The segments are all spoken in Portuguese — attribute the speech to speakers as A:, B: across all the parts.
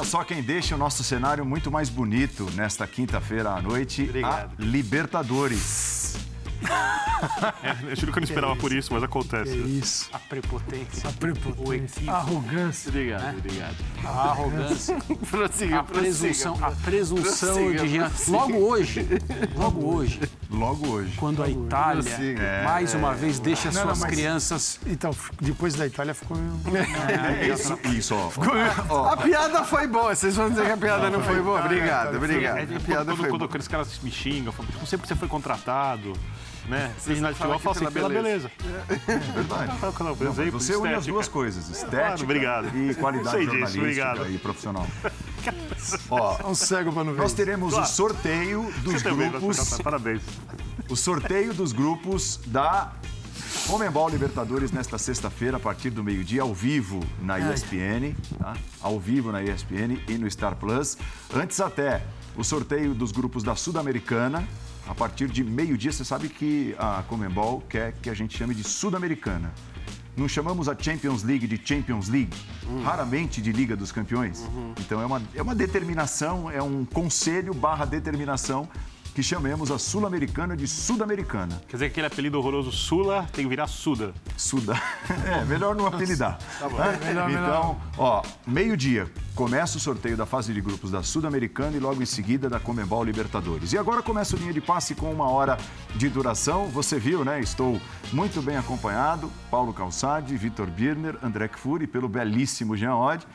A: Veja só quem deixa o nosso cenário muito mais bonito nesta quinta-feira à noite.
B: Obrigado.
A: A Libertadores.
C: É, eu juro que eu não esperava por isso, mas acontece.
D: É isso.
B: A prepotência.
D: A prepotência. A arrogância.
B: Obrigado, obrigado. A arrogância.
E: prossiga,
B: A presunção, a presunção
E: Prossiga,
B: de
E: prossiga.
B: Logo hoje, logo hoje,
A: Logo hoje.
B: quando a Itália,
E: Prossiga.
B: mais uma vez, deixa
D: Não, não,
B: suas
D: mas-
B: crianças...
D: Então, depois da Itália ficou.
A: É isso, isso, ó.
E: A piada foi boa. Vocês vão dizer que a piada não foi boa? Obrigado,
C: É,
E: obrigado.
C: é,
E: A piada
C: quando,
E: foi
C: quando aqueles caras me xingam, eu falo, não sei porque você foi contratado, né?
E: Vocês
C: Vocês na
E: não falam
C: futebol falo assim,
E: pela
C: beleza.
A: Verdade.
C: Fala com-
A: Não,
C: exemplo,
A: você une as duas coisas, estética
C: Claro, obrigado.
A: e qualidade
C: disso,
A: jornalística
C: obrigado.
A: e profissional. Ó,
D: Um cego pra não ver.
A: nós teremos o sorteio dos
C: Você
A: grupos,
C: Vasco, parabéns.
A: o sorteio dos grupos da Comembol Libertadores nesta sexta-feira, a partir do meio-dia, ao vivo na ESPN, tá? Ao vivo na ESPN e no Star Plus. Antes até, o sorteio dos grupos da Sul-Americana, a partir de meio-dia. Você sabe que a Comembol quer que a gente chame de Sul-Americana. Não chamamos a Champions League de Champions League, raramente de Liga dos Campeões. Então é uma, é uma determinação, é um conselho barra determinação que chamemos a Sul-Americana de Sudamericana.
C: Quer dizer que aquele apelido horroroso Sula tem que virar Suda.
A: Suda. É, melhor não apelidar. Tá bom.
D: melhor,
A: então,
D: melhor.
A: ó, meio-dia começa o sorteio da fase de grupos da Sul-Americana e logo em seguida da Comembol Libertadores. E agora começa o linha de passe com uma hora de duração. Você viu, né? Estou muito bem acompanhado. Paulo Calçade, Vitor Birner, André Kfouri, pelo belíssimo Jean Odd.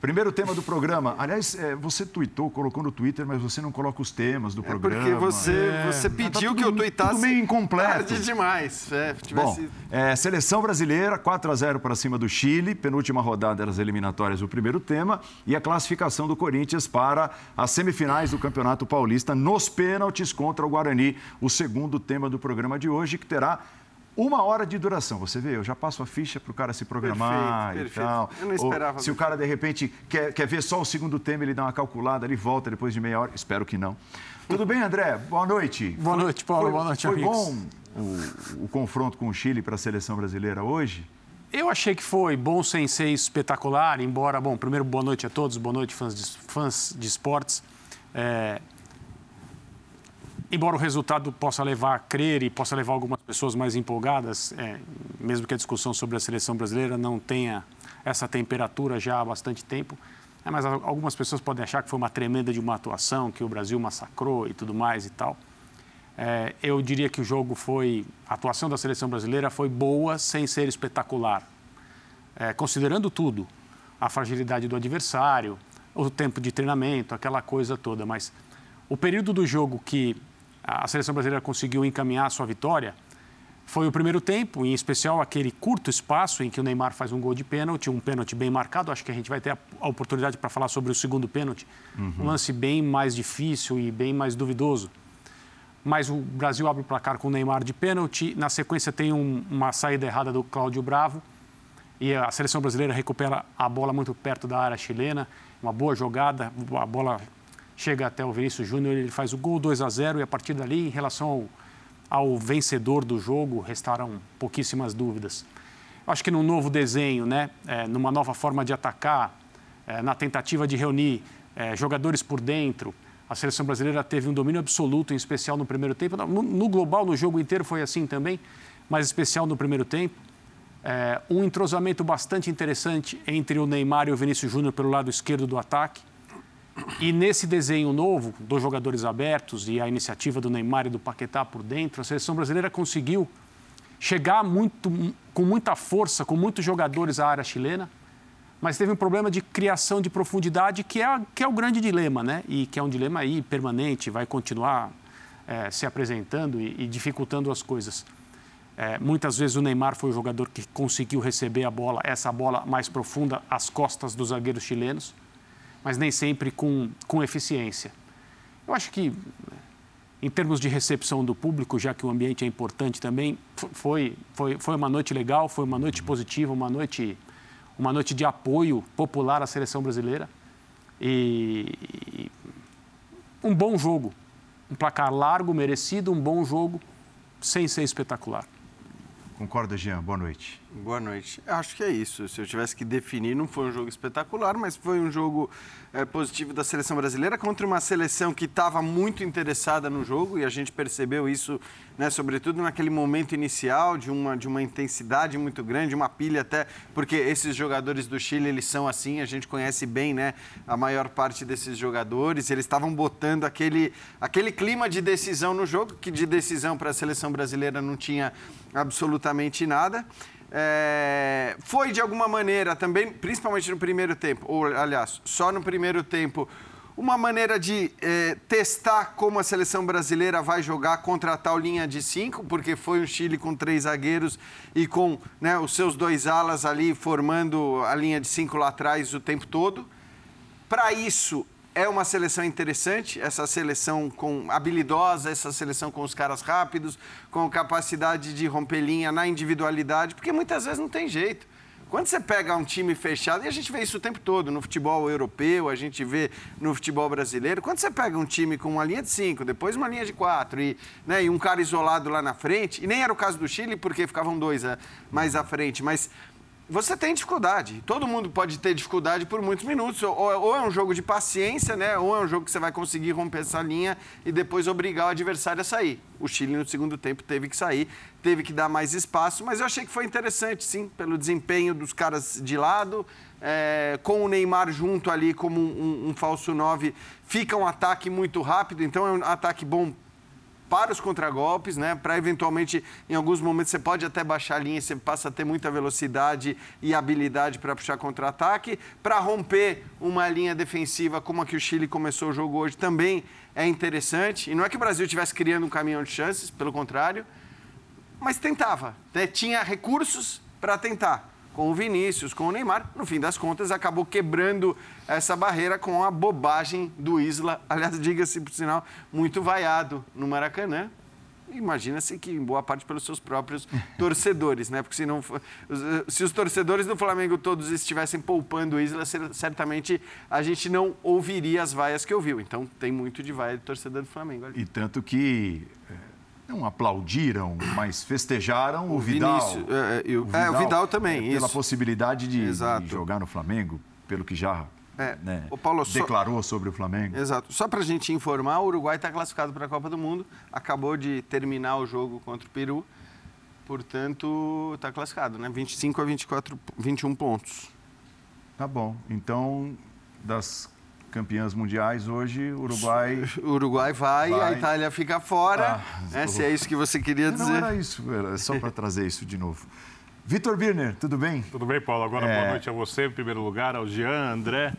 A: Primeiro tema do programa. Aliás, é, você tweetou, colocou no Twitter, mas você não coloca os temas do
E: É
A: programa.
E: porque você, você
A: Tá
E: pediu
A: tudo-
E: que eu tuitasse.
A: tudo meio incompleto.
E: Tarde demais. É,
A: Bom,
E: tivesse...
A: é, seleção brasileira, 4 a 0 para cima do Chile, penúltima rodada das eliminatórias, o primeiro tema, e a classificação do Corinthians para as semifinais do Campeonato Paulista nos pênaltis contra o Guarani, o segundo tema do programa de hoje, que terá uma hora de duração. Você vê, eu já passo a ficha para o cara se programar
E: Perfeito,
A: e
E: perfeito.
A: tal.
E: Eu não esperava
A: Ou, se o cara, de repente, quer, quer ver só o segundo tema, ele dá uma calculada, ele volta depois de meia hora. Espero que não. Tudo bem, André? Boa noite.
B: Boa noite, Paulo.
A: Foi,
B: Boa noite,
A: foi
B: amigos.
A: bom o, o confronto com o Chile para a seleção brasileira hoje?
B: Eu achei que foi bom sem ser espetacular, embora, bom, primeiro boa noite a todos, boa noite fãs de, fãs de esportes. É, embora o resultado possa levar a crer e possa levar algumas pessoas mais empolgadas, é, mesmo que a discussão sobre a seleção brasileira não tenha essa temperatura já há bastante tempo, é, mas al- algumas pessoas podem achar que foi uma tremenda de uma atuação, que o Brasil massacrou e tudo mais e tal. É, eu diria que o jogo foi. A atuação da seleção brasileira foi boa sem ser espetacular. É, considerando tudo, a fragilidade do adversário, o tempo de treinamento, aquela coisa toda. Mas o período do jogo que a seleção brasileira conseguiu encaminhar a sua vitória foi o primeiro tempo, em especial aquele curto espaço em que o Neymar faz um gol de pênalti, um pênalti bem marcado. Acho que a gente vai ter a, a oportunidade para falar sobre o segundo pênalti. Um lance bem mais difícil e bem mais duvidoso mas o Brasil abre o placar com o Neymar de pênalti. Na sequência tem um- uma saída errada do Cláudio Bravo e a seleção brasileira recupera a bola muito perto da área chilena. Uma boa jogada, a bola chega até o Vinícius Júnior, ele faz o gol 2 a 0 e a partir dali, em relação ao, ao vencedor do jogo, restaram pouquíssimas dúvidas. Acho que num novo desenho, né, é, numa nova forma de atacar, é, na tentativa de reunir é, jogadores por dentro, a seleção brasileira teve um domínio absoluto, em especial no primeiro tempo. No, no global, no jogo inteiro foi assim também, mas especial no primeiro tempo. É, um entrosamento bastante interessante entre o Neymar e o Vinícius Júnior pelo lado esquerdo do ataque. E nesse desenho novo, dos jogadores abertos e a iniciativa do Neymar e do Paquetá por dentro, a seleção brasileira conseguiu chegar muito, com muita força, com muitos jogadores à área chilena, mas teve um problema de criação de profundidade que é, que é o grande dilema, né? E que é um dilema aí permanente, vai continuar eh, se apresentando e, e dificultando as coisas. Eh, muitas vezes o Neymar foi o jogador que conseguiu receber a bola, essa bola mais profunda, às costas dos zagueiros chilenos, mas nem sempre com, com eficiência. Eu acho que, em termos de recepção do público, já que o ambiente é importante também, foi, foi, foi uma noite legal, foi uma noite positiva, uma noite, uma noite de apoio popular à seleção brasileira. E, um bom jogo. Um placar largo, merecido, um bom jogo, sem ser espetacular.
A: Concorda, Jean? Boa noite.
E: Boa noite. Acho que é isso. Se eu tivesse que definir, não foi um jogo espetacular, mas foi um jogo é, positivo da seleção brasileira contra uma seleção que estava muito interessada no jogo e a gente percebeu isso, né, sobretudo naquele momento inicial de uma, de uma intensidade muito grande, uma pilha até, porque esses jogadores do Chile, eles são assim, a gente conhece bem né, a maior parte desses jogadores, eles estavam botando aquele, aquele clima de decisão no jogo, que de decisão para a seleção brasileira não tinha absolutamente nada. É, foi de alguma maneira também, principalmente no primeiro tempo, ou aliás, só no primeiro tempo, uma maneira de é, testar como a seleção brasileira vai jogar contra a tal linha de cinco, porque foi um Chile com três zagueiros e com né, os seus dois alas ali formando a linha de cinco lá atrás o tempo todo. Para isso, é uma seleção interessante, essa seleção com habilidosa, essa seleção com os caras rápidos, com capacidade de romper linha na individualidade, porque muitas vezes não tem jeito. Quando você pega um time fechado, e a gente vê isso o tempo todo, no futebol europeu, a gente vê no futebol brasileiro, quando você pega um time com uma linha de cinco, depois uma linha de quatro e, né, e um cara isolado lá na frente, e nem era o caso do Chile, porque ficavam dois é, mais à frente, mas você tem dificuldade. Todo mundo pode ter dificuldade por muitos minutos. Ou, ou, é um jogo de paciência, né? Ou é um jogo que você vai conseguir romper essa linha e depois obrigar o adversário a sair. O Chile no segundo tempo teve que sair, teve que dar mais espaço, mas eu achei que foi interessante, sim, pelo desempenho dos caras de lado. É, com o Neymar junto ali como um, um, um falso 9, fica um ataque muito rápido, então é um ataque bom para os contragolpes, né? Para eventualmente, em alguns momentos, você pode até baixar a linha, você passa a ter muita velocidade e habilidade para puxar contra-ataque. Para romper uma linha defensiva como a que o Chile começou o jogo hoje, também é interessante. E não é que o Brasil estivesse criando um caminhão de chances, pelo contrário, mas tentava, né? tinha recursos para tentar com o Vinícius, com o Neymar. No fim das contas, acabou quebrando essa barreira com a bobagem do Isla. Aliás, diga-se por sinal, muito vaiado no Maracanã. Imagina-se que em boa parte pelos seus próprios torcedores, né? Porque se, não, se os torcedores do Flamengo todos estivessem poupando o Isla, certamente a gente não ouviria as vaias que ouviu. Então tem muito de vaia de torcedor do Flamengo ali.
A: E tanto que não aplaudiram, mas festejaram o, o Vidal.
E: Vinícius, é, eu, o Vidal, é, o Vidal também.
A: É, pela possibilidade de, de, jogar no Flamengo, pelo que já é, né,
E: o Paulo,
A: declarou só... sobre o Flamengo.
E: Exato. Só para a gente informar, o Uruguai está classificado para a Copa do Mundo, acabou de terminar o jogo contra o Peru, portanto está classificado, né? 25 a 24, 21 pontos.
A: Tá bom. Então, das campeãs mundiais hoje, o Uruguai.
E: O Uruguai vai, vai. a Itália fica fora. Ah, né, se é isso que você queria dizer. Não
A: era isso, era só para trazer isso de novo. Vitor Birner, tudo bem?
C: Tudo bem, Paulo. Agora, é... boa noite a você, em primeiro lugar, ao Jean, André,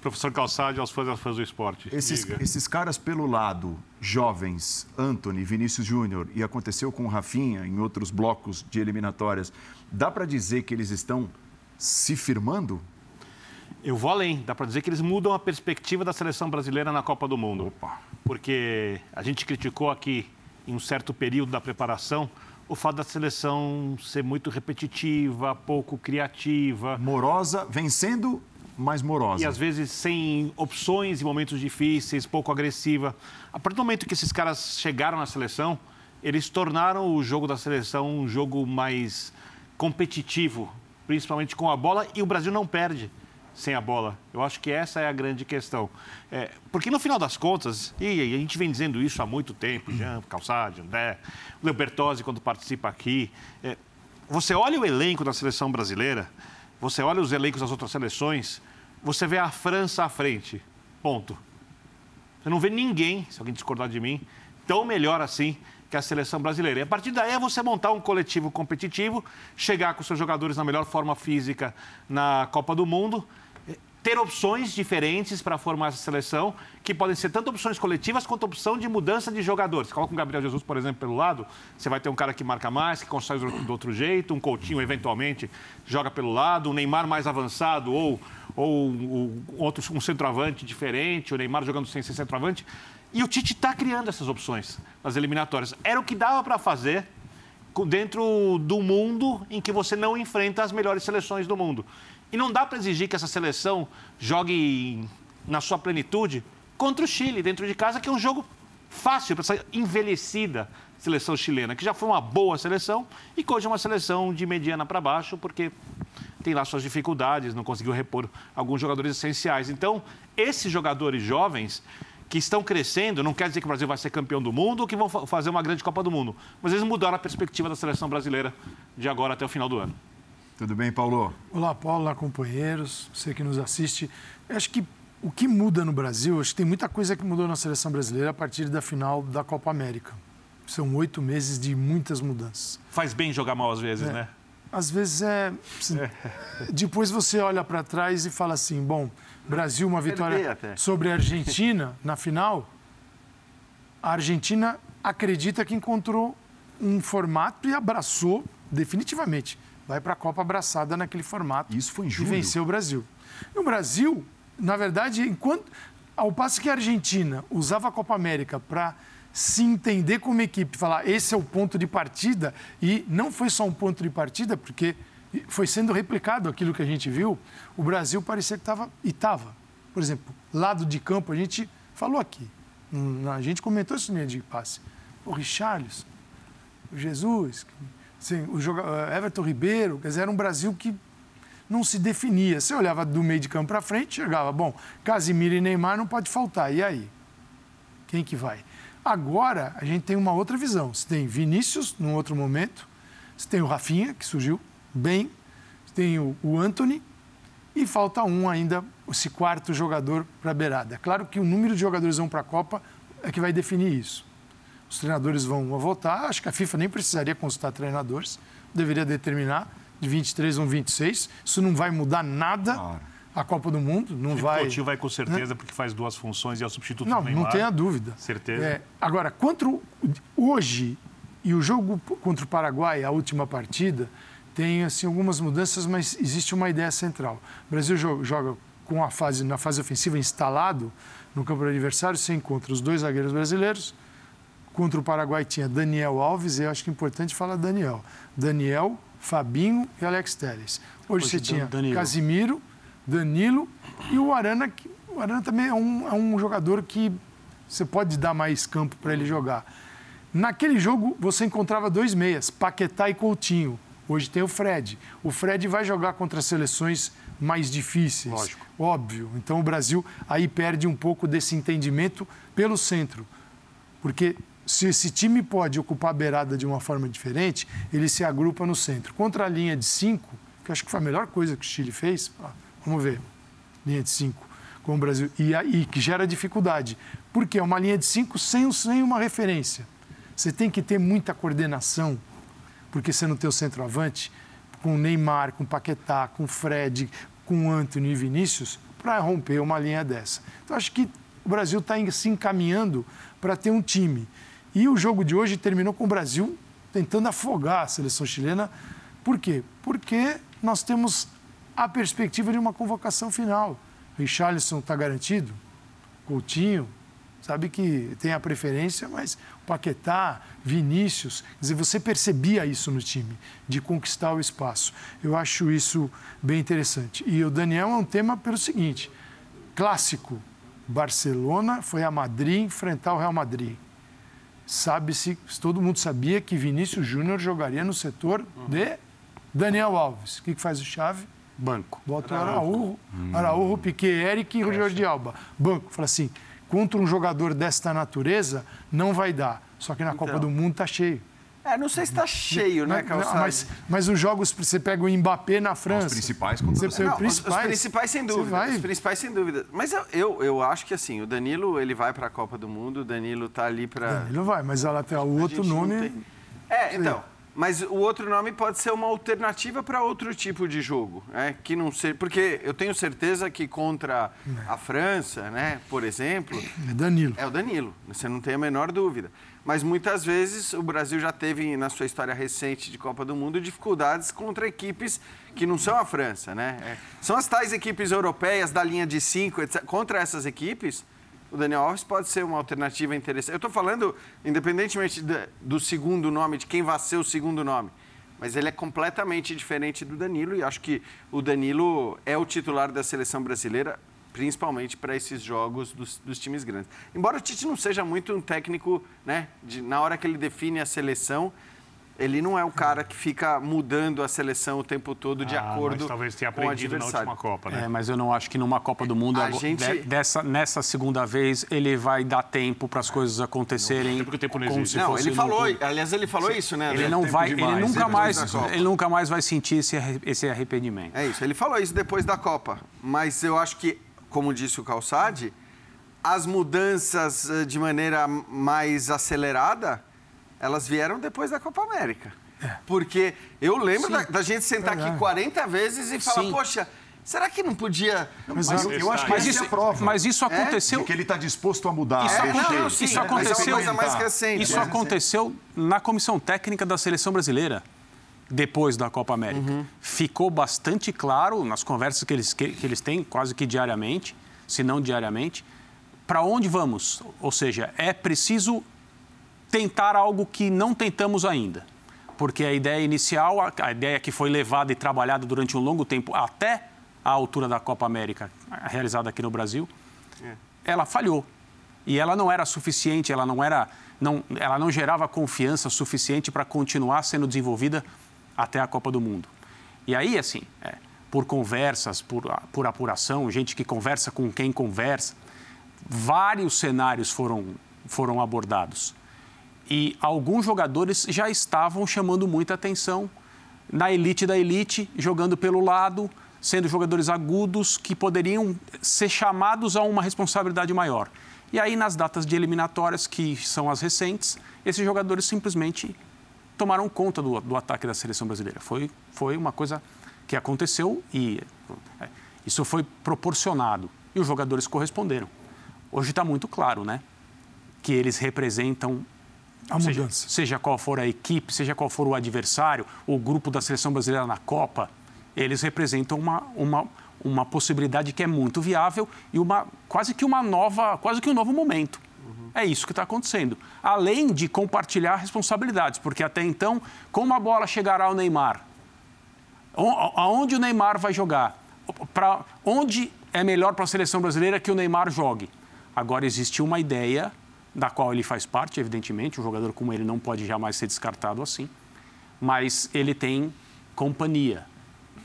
C: professor Calçade, aos fãs e às fãs do esporte.
A: Esses, esses caras pelo lado, jovens, Anthony, Vinícius Júnior, e aconteceu com o Rafinha em outros blocos de eliminatórias, dá para dizer que eles estão se firmando?
C: Eu vou além, dá para dizer que eles mudam a perspectiva da seleção brasileira na Copa do Mundo. Opa. Porque a gente criticou aqui, em um certo período da preparação, o fato da seleção ser muito repetitiva, pouco criativa.
A: Morosa, vencendo, mais morosa.
C: E às vezes sem opções em momentos difíceis, pouco agressiva. A partir do momento que esses caras chegaram na seleção, eles tornaram o jogo da seleção um jogo mais competitivo, principalmente com a bola, e o Brasil não perde sem a bola. Eu acho que essa é a grande questão. É, porque no final das contas, e a gente vem dizendo isso há muito tempo, Jean, Calçade, André, Leo Bertozzi, quando participa aqui, é, você olha o elenco da seleção brasileira, você olha os elencos das outras seleções, você vê a França à frente. Ponto. Você não vê ninguém, se alguém discordar de mim, tão melhor assim que a seleção brasileira. E a partir daí é você montar um coletivo competitivo, chegar com seus jogadores na melhor forma física na Copa do Mundo ter opções diferentes para formar essa seleção, que podem ser tanto opções coletivas quanto opção de mudança de jogadores. Coloca um Gabriel Jesus, por exemplo, pelo lado, você vai ter um cara que marca mais, que constrói do outro jeito, um Coutinho, eventualmente, joga pelo lado, um Neymar mais avançado ou, ou um, outro, um centroavante diferente, o Neymar jogando sem ser centroavante. E o Tite está criando essas opções nas eliminatórias. Era o que dava para fazer dentro do mundo em que você não enfrenta as melhores seleções do mundo. E não dá para exigir que essa seleção jogue na sua plenitude contra o Chile, dentro de casa, que é um jogo fácil para essa envelhecida seleção chilena, que já foi uma boa seleção e que hoje é uma seleção de mediana para baixo, porque tem lá suas dificuldades, não conseguiu repor alguns jogadores essenciais. Então, esses jogadores jovens que estão crescendo, não quer dizer que o Brasil vai ser campeão do mundo ou que vão fazer uma grande Copa do Mundo, mas eles mudaram a perspectiva da seleção brasileira de agora até o final do ano.
A: Tudo bem, Paulo?
D: Olá, Paulo, olá, companheiros, você que nos assiste. Eu acho que o que muda no Brasil, acho que tem muita coisa que mudou na seleção brasileira a partir da final da Copa América. São oito meses de muitas mudanças.
C: Faz bem jogar mal às vezes,
D: É.
C: né?
D: Às vezes é. Depois você olha para trás e fala assim: bom, Brasil, uma vitória sobre a Argentina na final. A Argentina acredita que encontrou um formato e abraçou definitivamente. Vai para a Copa abraçada naquele formato.
A: Isso foi em
D: E
A: julho.
D: venceu o Brasil. E o Brasil, na verdade, enquanto. Ao passo que a Argentina usava a Copa América para se entender como equipe, falar esse é o ponto de partida, e não foi só um ponto de partida, porque foi sendo replicado aquilo que a gente viu, o Brasil parecia que estava. E estava. Por exemplo, lado de campo, a gente falou aqui, a gente comentou essa linha de passe. O Richarlison, o Jesus, assim, o joga- eh, Everton Ribeiro, quer dizer, era um Brasil que não se definia. Você olhava do meio de campo para frente, chegava, bom, Casimiro e Neymar não pode faltar. E aí? Quem que vai? Agora a gente tem uma outra visão. Você tem Vinícius num outro momento, você tem o Rafinha, que surgiu bem, você tem o, o Anthony e falta um ainda, esse quarto jogador para a beirada. É claro que o número de jogadores vão para a Copa é que vai definir isso. Os treinadores vão votar, acho que a FIFA nem precisaria consultar treinadores, deveria determinar de 23 ou 26. Isso não vai mudar nada
A: Claro.
D: a Copa do Mundo, não
C: O
D: vai.
C: Coutinho vai com certeza, porque faz duas funções e é o substituto
D: Não,
C: do Neymar.
D: não tenha dúvida.
C: Certeza.
D: É, agora, contra o, hoje e o jogo contra o Paraguai, a última partida, tem assim algumas mudanças, mas existe uma ideia central. O Brasil jo- joga com a fase na fase ofensiva instalado no campo do adversário, você encontra os dois zagueiros brasileiros. Contra o Paraguai tinha Daniel Alves, e eu acho que é importante falar Daniel. Daniel, Fabinho e Alex Telles. Hoje
B: Hoje,
D: você tinha
B: Danilo.
D: Casimiro, Danilo e o Arana, que o Arana também é um, é um jogador que você pode dar mais campo para ele jogar. Naquele jogo, você encontrava dois meias, Paquetá e Coutinho. Hoje tem o Fred. O Fred vai jogar contra seleções mais difíceis.
B: Lógico.
D: Óbvio. Então o Brasil aí perde um pouco desse entendimento pelo centro. Porque se esse time pode ocupar a beirada de uma forma diferente, ele se agrupa no centro. Contra a linha de cinco, que acho que foi a melhor coisa que o Chile fez, vamos ver, linha de cinco com o Brasil, e, que gera dificuldade. Porque é uma linha de cinco sem, sem uma referência. Você tem que ter muita coordenação, porque você não tem o centroavante, com Neymar, com Paquetá, com Fred, com o Anthony e Vinícius, para romper uma linha dessa. Então, acho que o Brasil está se encaminhando para ter um time. E o jogo de hoje terminou com o Brasil tentando afogar a seleção chilena. Por quê? Porque nós temos a perspectiva de uma convocação final. Richarlison está garantido, Coutinho, sabe que tem a preferência, mas Paquetá, Vinícius, quer dizer, você percebia isso no time, de conquistar o espaço. Eu acho isso bem interessante. E o Daniel é um tema pelo seguinte: clássico. Barcelona foi a Madrid enfrentar o Real Madrid. Sabe-se, todo mundo sabia que Vinícius Júnior jogaria no setor de Daniel Alves. O que, que faz o Chave?
B: Banco.
D: Bota o Araújo, Araújo, Piquet, Eric e o Jordi Alba. Banco. Fala assim, contra um jogador desta natureza, não vai dar. Só que na Copa do Mundo tá cheio.
E: É, não sei se está cheio, né,
D: Não,
E: Calçado?
D: mas, mas os jogos, você pega o Mbappé na França.
A: Os principais contra
D: Você
E: Não,
D: os- principais.
E: Os principais, sem dúvida.
D: vai-
E: Os principais, sem dúvida. Mas eu, eu, eu acho que, assim, o Danilo, ele vai para a Copa do Mundo, o Danilo tá ali para...
D: Não vai, mas ela tem o outro
E: não
D: nome.
E: tem- É, então. Mas o outro nome pode ser uma alternativa para outro tipo de jogo, né? Que não ser, porque eu tenho certeza que contra a França, né, por exemplo,
D: É Danilo.
E: é o Danilo. Você não tem a menor dúvida. Mas muitas vezes o Brasil já teve na sua história recente de Copa do Mundo dificuldades contra equipes que não são a França, né? É, são as tais equipes europeias da linha de cinco, etc. Contra essas equipes, o Daniel Alves pode ser uma alternativa interessante. Eu estou falando, independentemente do segundo nome, de quem vai ser o segundo nome. Mas ele é completamente diferente do Danilo e acho que o Danilo é o titular da seleção brasileira principalmente para esses jogos dos, dos, times grandes. Embora o Tite não seja muito um técnico, né, de, na hora que ele define a seleção, ele não é o cara que fica mudando a seleção o tempo todo de ah, acordo mas
C: talvez tenha aprendido na última Copa, né?
B: É, mas eu não acho que numa Copa do Mundo, a gente... de, dessa, nessa segunda vez, ele vai dar tempo para as coisas acontecerem. Não,
C: porque o tempo não
E: existe. Não, ele falou, aliás, ele falou Sim. isso, né?
B: Ele não vai, demais, ele nunca mais, ele nunca mais vai sentir esse, esse arrependimento.
E: É isso, ele falou isso depois da Copa. Mas eu acho que, como disse o Calçade, as mudanças eh, de maneira mais acelerada elas vieram depois da Copa América. É. Porque eu lembro da, da, gente sentar é aqui 40 vezes e falar, Sim. poxa, será que não podia.
A: Mas, mas eu, eu, acho que
B: mas isso, é prova. Mas isso aconteceu.
A: É? Que ele está disposto a mudar.
B: Isso,
A: é,
B: não, sim, isso aconteceu. Coisa mais recente, isso aconteceu na comissão técnica da seleção brasileira. Depois da Copa América. Uhum. Ficou bastante claro nas conversas que eles, que, que eles têm, quase que diariamente, se não diariamente, para onde vamos. Ou seja, é preciso tentar algo que não tentamos ainda. Porque a ideia inicial, a ideia que foi levada e trabalhada durante um longo tempo até a altura da Copa América, realizada aqui no Brasil, é. ela falhou. E ela não era suficiente, ela não era, não, ela não gerava confiança suficiente para continuar sendo desenvolvida até a Copa do Mundo. E aí, assim, é, por conversas, por, por apuração, gente que conversa com quem conversa, vários cenários foram, foram abordados. E alguns jogadores já estavam chamando muita atenção na elite da elite, jogando pelo lado, sendo jogadores agudos que poderiam ser chamados a uma responsabilidade maior. E aí, nas datas de eliminatórias, que são as recentes, esses jogadores simplesmente tomaram conta do, do ataque da seleção brasileira. Foi, foi uma coisa que aconteceu e é, isso foi proporcionado. E os jogadores corresponderam. Hoje está muito claro, né? Que eles representam
D: a
B: seja,
D: mudança.
B: Seja qual for a equipe, seja qual for o adversário, o grupo da seleção brasileira na Copa, eles representam uma, uma, uma possibilidade que é muito viável e uma, quase que uma nova, quase que um novo momento. É isso que está acontecendo. Além de compartilhar responsabilidades, porque até então, como a bola chegará ao Neymar? Aonde o Neymar vai jogar? Para onde é melhor para a seleção brasileira que o Neymar jogue? Agora existe uma ideia da qual ele faz parte, evidentemente. Um jogador como ele não pode jamais ser descartado assim. Mas ele tem companhia.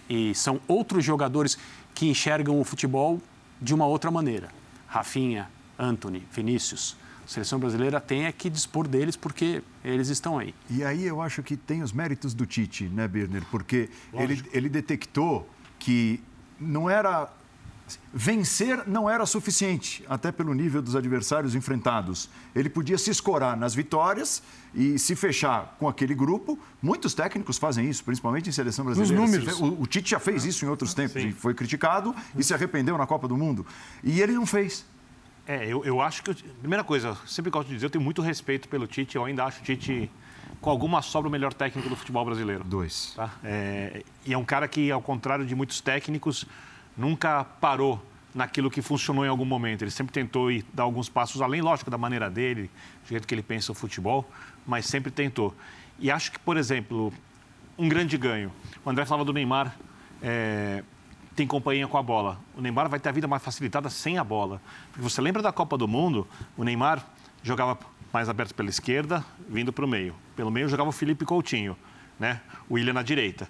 B: E são outros jogadores que enxergam o futebol de uma outra maneira. Rafinha, Anthony, Vinícius. A seleção brasileira tem é que dispor deles porque eles estão aí.
A: E aí eu acho que tem os méritos do Tite, né, Birner? Porque ele, ele detectou que não era Vencer não era suficiente, até pelo nível dos adversários enfrentados. Ele podia se escorar nas vitórias e se fechar com aquele grupo. Muitos técnicos fazem isso, principalmente em seleção brasileira.
D: Nos números.
A: O, o Tite já fez isso em outros tempos Sim. e foi criticado e se arrependeu na Copa do Mundo. E ele não fez.
C: É, eu, eu acho que. Primeira coisa, sempre gosto de dizer, eu tenho muito respeito pelo Tite. Eu ainda acho o Tite com alguma sobra o melhor técnico do futebol brasileiro.
A: Dois.
C: Tá? É, e é um cara que, ao contrário de muitos técnicos, nunca parou naquilo que funcionou em algum momento. Ele sempre tentou ir, dar alguns passos além, lógico, da maneira dele, do jeito que ele pensa o futebol, mas sempre tentou. E acho que, por exemplo, um grande ganho. O André falava do Neymar, é, tem companhia com a bola. O Neymar vai ter a vida mais facilitada sem a bola. Porque você lembra da Copa do Mundo? O Neymar jogava mais aberto pela esquerda, vindo para o meio. Pelo meio jogava o Felipe Coutinho, né? o William na direita.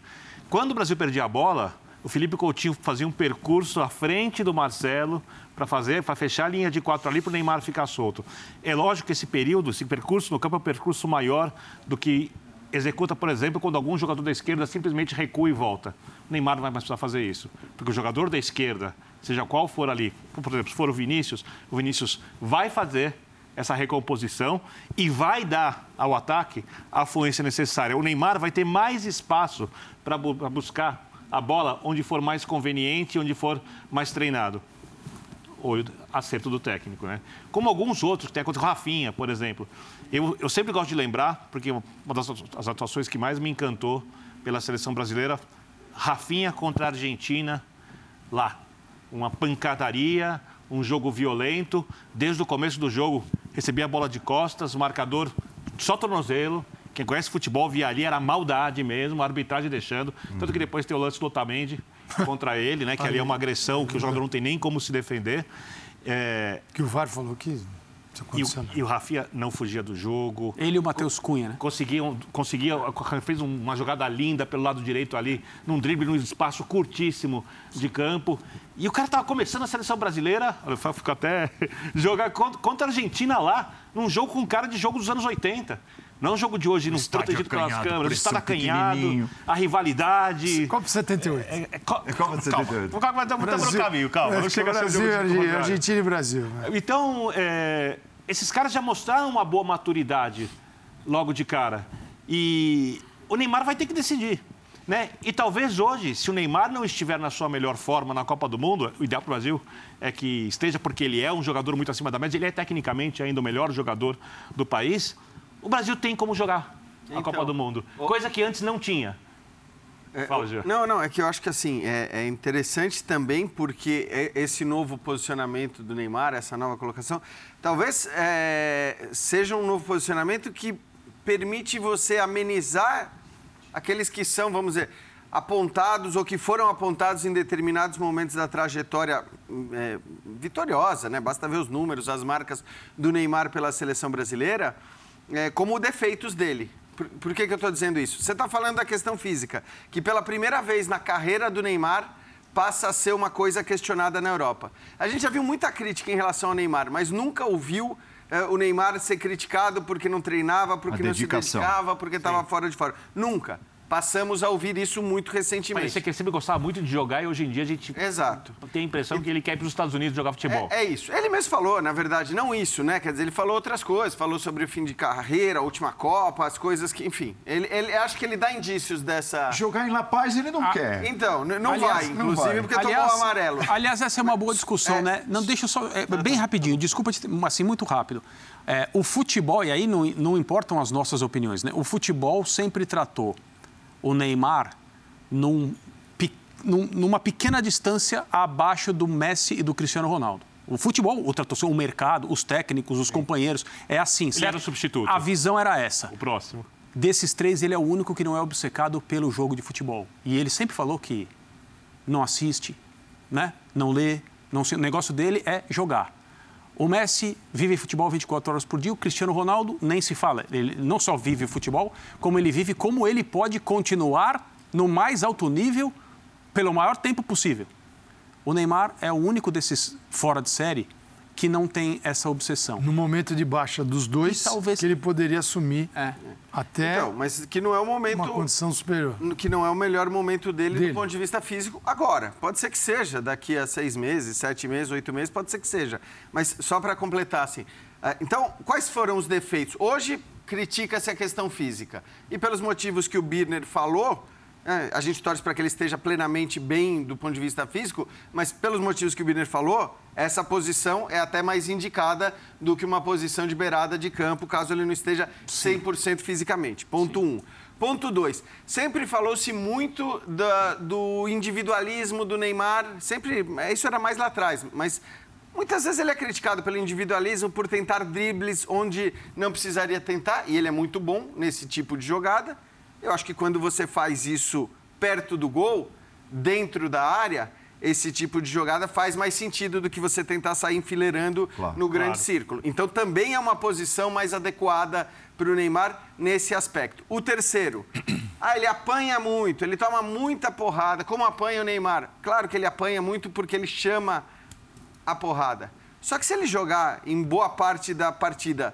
C: Quando o Brasil perdia a bola, o Felipe Coutinho fazia um percurso à frente do Marcelo para fazer, para fechar a linha de quatro ali para o Neymar ficar solto. É lógico que esse período, esse percurso no campo é um percurso maior do que executa, por exemplo, quando algum jogador da esquerda simplesmente recua e volta. O Neymar não vai mais precisar fazer isso, porque o jogador da esquerda, seja qual for ali, por exemplo, se for o Vinícius, o Vinícius vai fazer essa recomposição e vai dar ao ataque a fluência necessária. O Neymar vai ter mais espaço para buscar a bola onde for mais conveniente, onde for mais treinado. Olho, acerto do técnico, né? Como alguns outros, tem a Rafinha, por exemplo. Eu, eu sempre gosto de lembrar, porque uma das as atuações que mais me encantou pela seleção brasileira, Rafinha contra a Argentina, lá. Uma pancadaria, um jogo violento. Desde o começo do jogo, recebia a bola de costas, marcador só tornozelo, quem conhece futebol via ali era maldade mesmo, a arbitragem deixando. Tanto que depois tem o lance do Otamendi, contra ele, né? Que ali é uma agressão que o jogador não tem nem como se defender. É,
D: Que o VAR falou que
C: e, o, e o Rafinha não fugia do jogo.
B: Ele e o Matheus Cunha, né?
C: Conseguiam, conseguia, fez uma jogada linda pelo lado direito ali, num drible, num espaço curtíssimo de campo. E o cara estava começando a seleção brasileira, olha, fico até jogar contra, contra a Argentina lá, num jogo com cara de jogo dos anos 80. Não é um jogo de hoje, não protegido pelas câmeras, o estado acanhado, a rivalidade.
D: Copa 78.
C: É, é, co-
A: É Copa de 78.
C: Calma, calma, estamos no caminho, calma. Não
D: É,
C: chega a ser o
D: Brasil,
C: jogo de.
D: Argentina e Brasil.
C: Então, é, esses caras já mostraram uma boa maturidade logo de cara. E o Neymar vai ter que decidir. Né? E talvez hoje, se o Neymar não estiver na sua melhor forma na Copa do Mundo, o ideal para o Brasil é que esteja, porque ele é um jogador muito acima da média, ele é tecnicamente ainda o melhor jogador do país. O Brasil tem como jogar a
E: Então,
C: Copa do Mundo, coisa que antes não tinha.
E: É,
C: Fala, Gê.
E: Não, não, é que eu acho que assim, é, é interessante também porque é- esse novo posicionamento do Neymar, essa nova colocação, talvez é, seja um novo posicionamento que permite você amenizar aqueles que são, vamos dizer, apontados ou que foram apontados em determinados momentos da trajetória é, vitoriosa, né? Basta ver os números, as marcas do Neymar pela seleção brasileira, é, como defeitos dele. Por, por que, que eu estou dizendo isso? Você está falando da questão física, que pela primeira vez na carreira do Neymar passa a ser uma coisa questionada na Europa. A gente já viu muita crítica em relação ao Neymar, mas nunca ouviu é, o Neymar ser criticado porque não treinava, porque não se dedicava, porque estava fora de fora. Nunca. Passamos a ouvir isso muito recentemente.
C: Parecia que ele sempre gostava muito de jogar e hoje em dia a gente
E: Exato.
C: tem a impressão que ele quer ir para os Estados Unidos jogar futebol.
E: É, é isso. Ele mesmo falou, na verdade, não isso, né? Quer dizer, ele falou outras coisas, falou sobre o fim de carreira, a última Copa, as coisas que, enfim. Ele, ele acho que ele dá indícios dessa.
A: Jogar em La Paz ele não quer.
E: Então, não
B: Aliás,
E: vai,
A: não
E: inclusive,
A: vai.
E: porque tomou o amarelo.
B: aliás, essa é uma boa discussão,
E: É.
B: né? Não deixa eu só. é, bem rapidinho, desculpa, assim, muito rápido. É, o futebol, e aí não, não importam as nossas opiniões, né? O futebol sempre tratou o Neymar num, numa pequena distância abaixo do Messi e do Cristiano Ronaldo. O futebol, o tratou o mercado, os técnicos, os companheiros. É assim, certo?
C: era o substituto.
B: A visão era essa.
C: O próximo.
B: Desses três, ele é o único que não é obcecado pelo jogo de futebol. E ele sempre falou que não assiste, né? não lê, não o negócio dele é jogar. O Messi vive futebol 24 horas por dia, o Cristiano Ronaldo nem se fala. Ele não só vive futebol, como ele vive como ele pode continuar no mais alto nível pelo maior tempo possível. O Neymar é o único desses fora de série que não tem essa obsessão.
D: No momento de baixa dos dois,
B: E talvez-
D: que ele poderia assumir
B: É.
D: até
E: Então, mas que não é o momento.
D: uma condição superior.
E: que não é o melhor momento dele,
D: Dele.
E: do ponto de vista físico agora. Pode ser que seja daqui a seis meses, sete meses, oito meses, pode ser que seja. Mas só para completar, assim. ah, Então, quais foram os defeitos? Hoje critica-se a questão física. E pelos motivos que o Birner falou, é, a gente torce para que ele esteja plenamente bem do ponto de vista físico, mas pelos motivos que o Birner falou, essa posição é até mais indicada do que uma posição de beirada de campo, caso ele não esteja 100% fisicamente. Ponto um. Ponto dois. Sempre falou-se muito da- do individualismo do Neymar, sempre, isso era mais lá atrás, mas muitas vezes ele é criticado pelo individualismo por tentar dribles onde não precisaria tentar, e ele é muito bom nesse tipo de jogada. Eu acho que quando você faz isso perto do gol, dentro da área, esse tipo de jogada faz mais sentido do que você tentar sair enfileirando
A: Claro.
E: no grande
C: Claro.
E: círculo. Então também é uma posição mais adequada para o Neymar nesse aspecto. O terceiro, ah, ele apanha muito, ele toma muita porrada. Como apanha o Neymar? Claro que ele apanha muito porque ele chama a porrada. Só que se ele jogar em boa parte da partida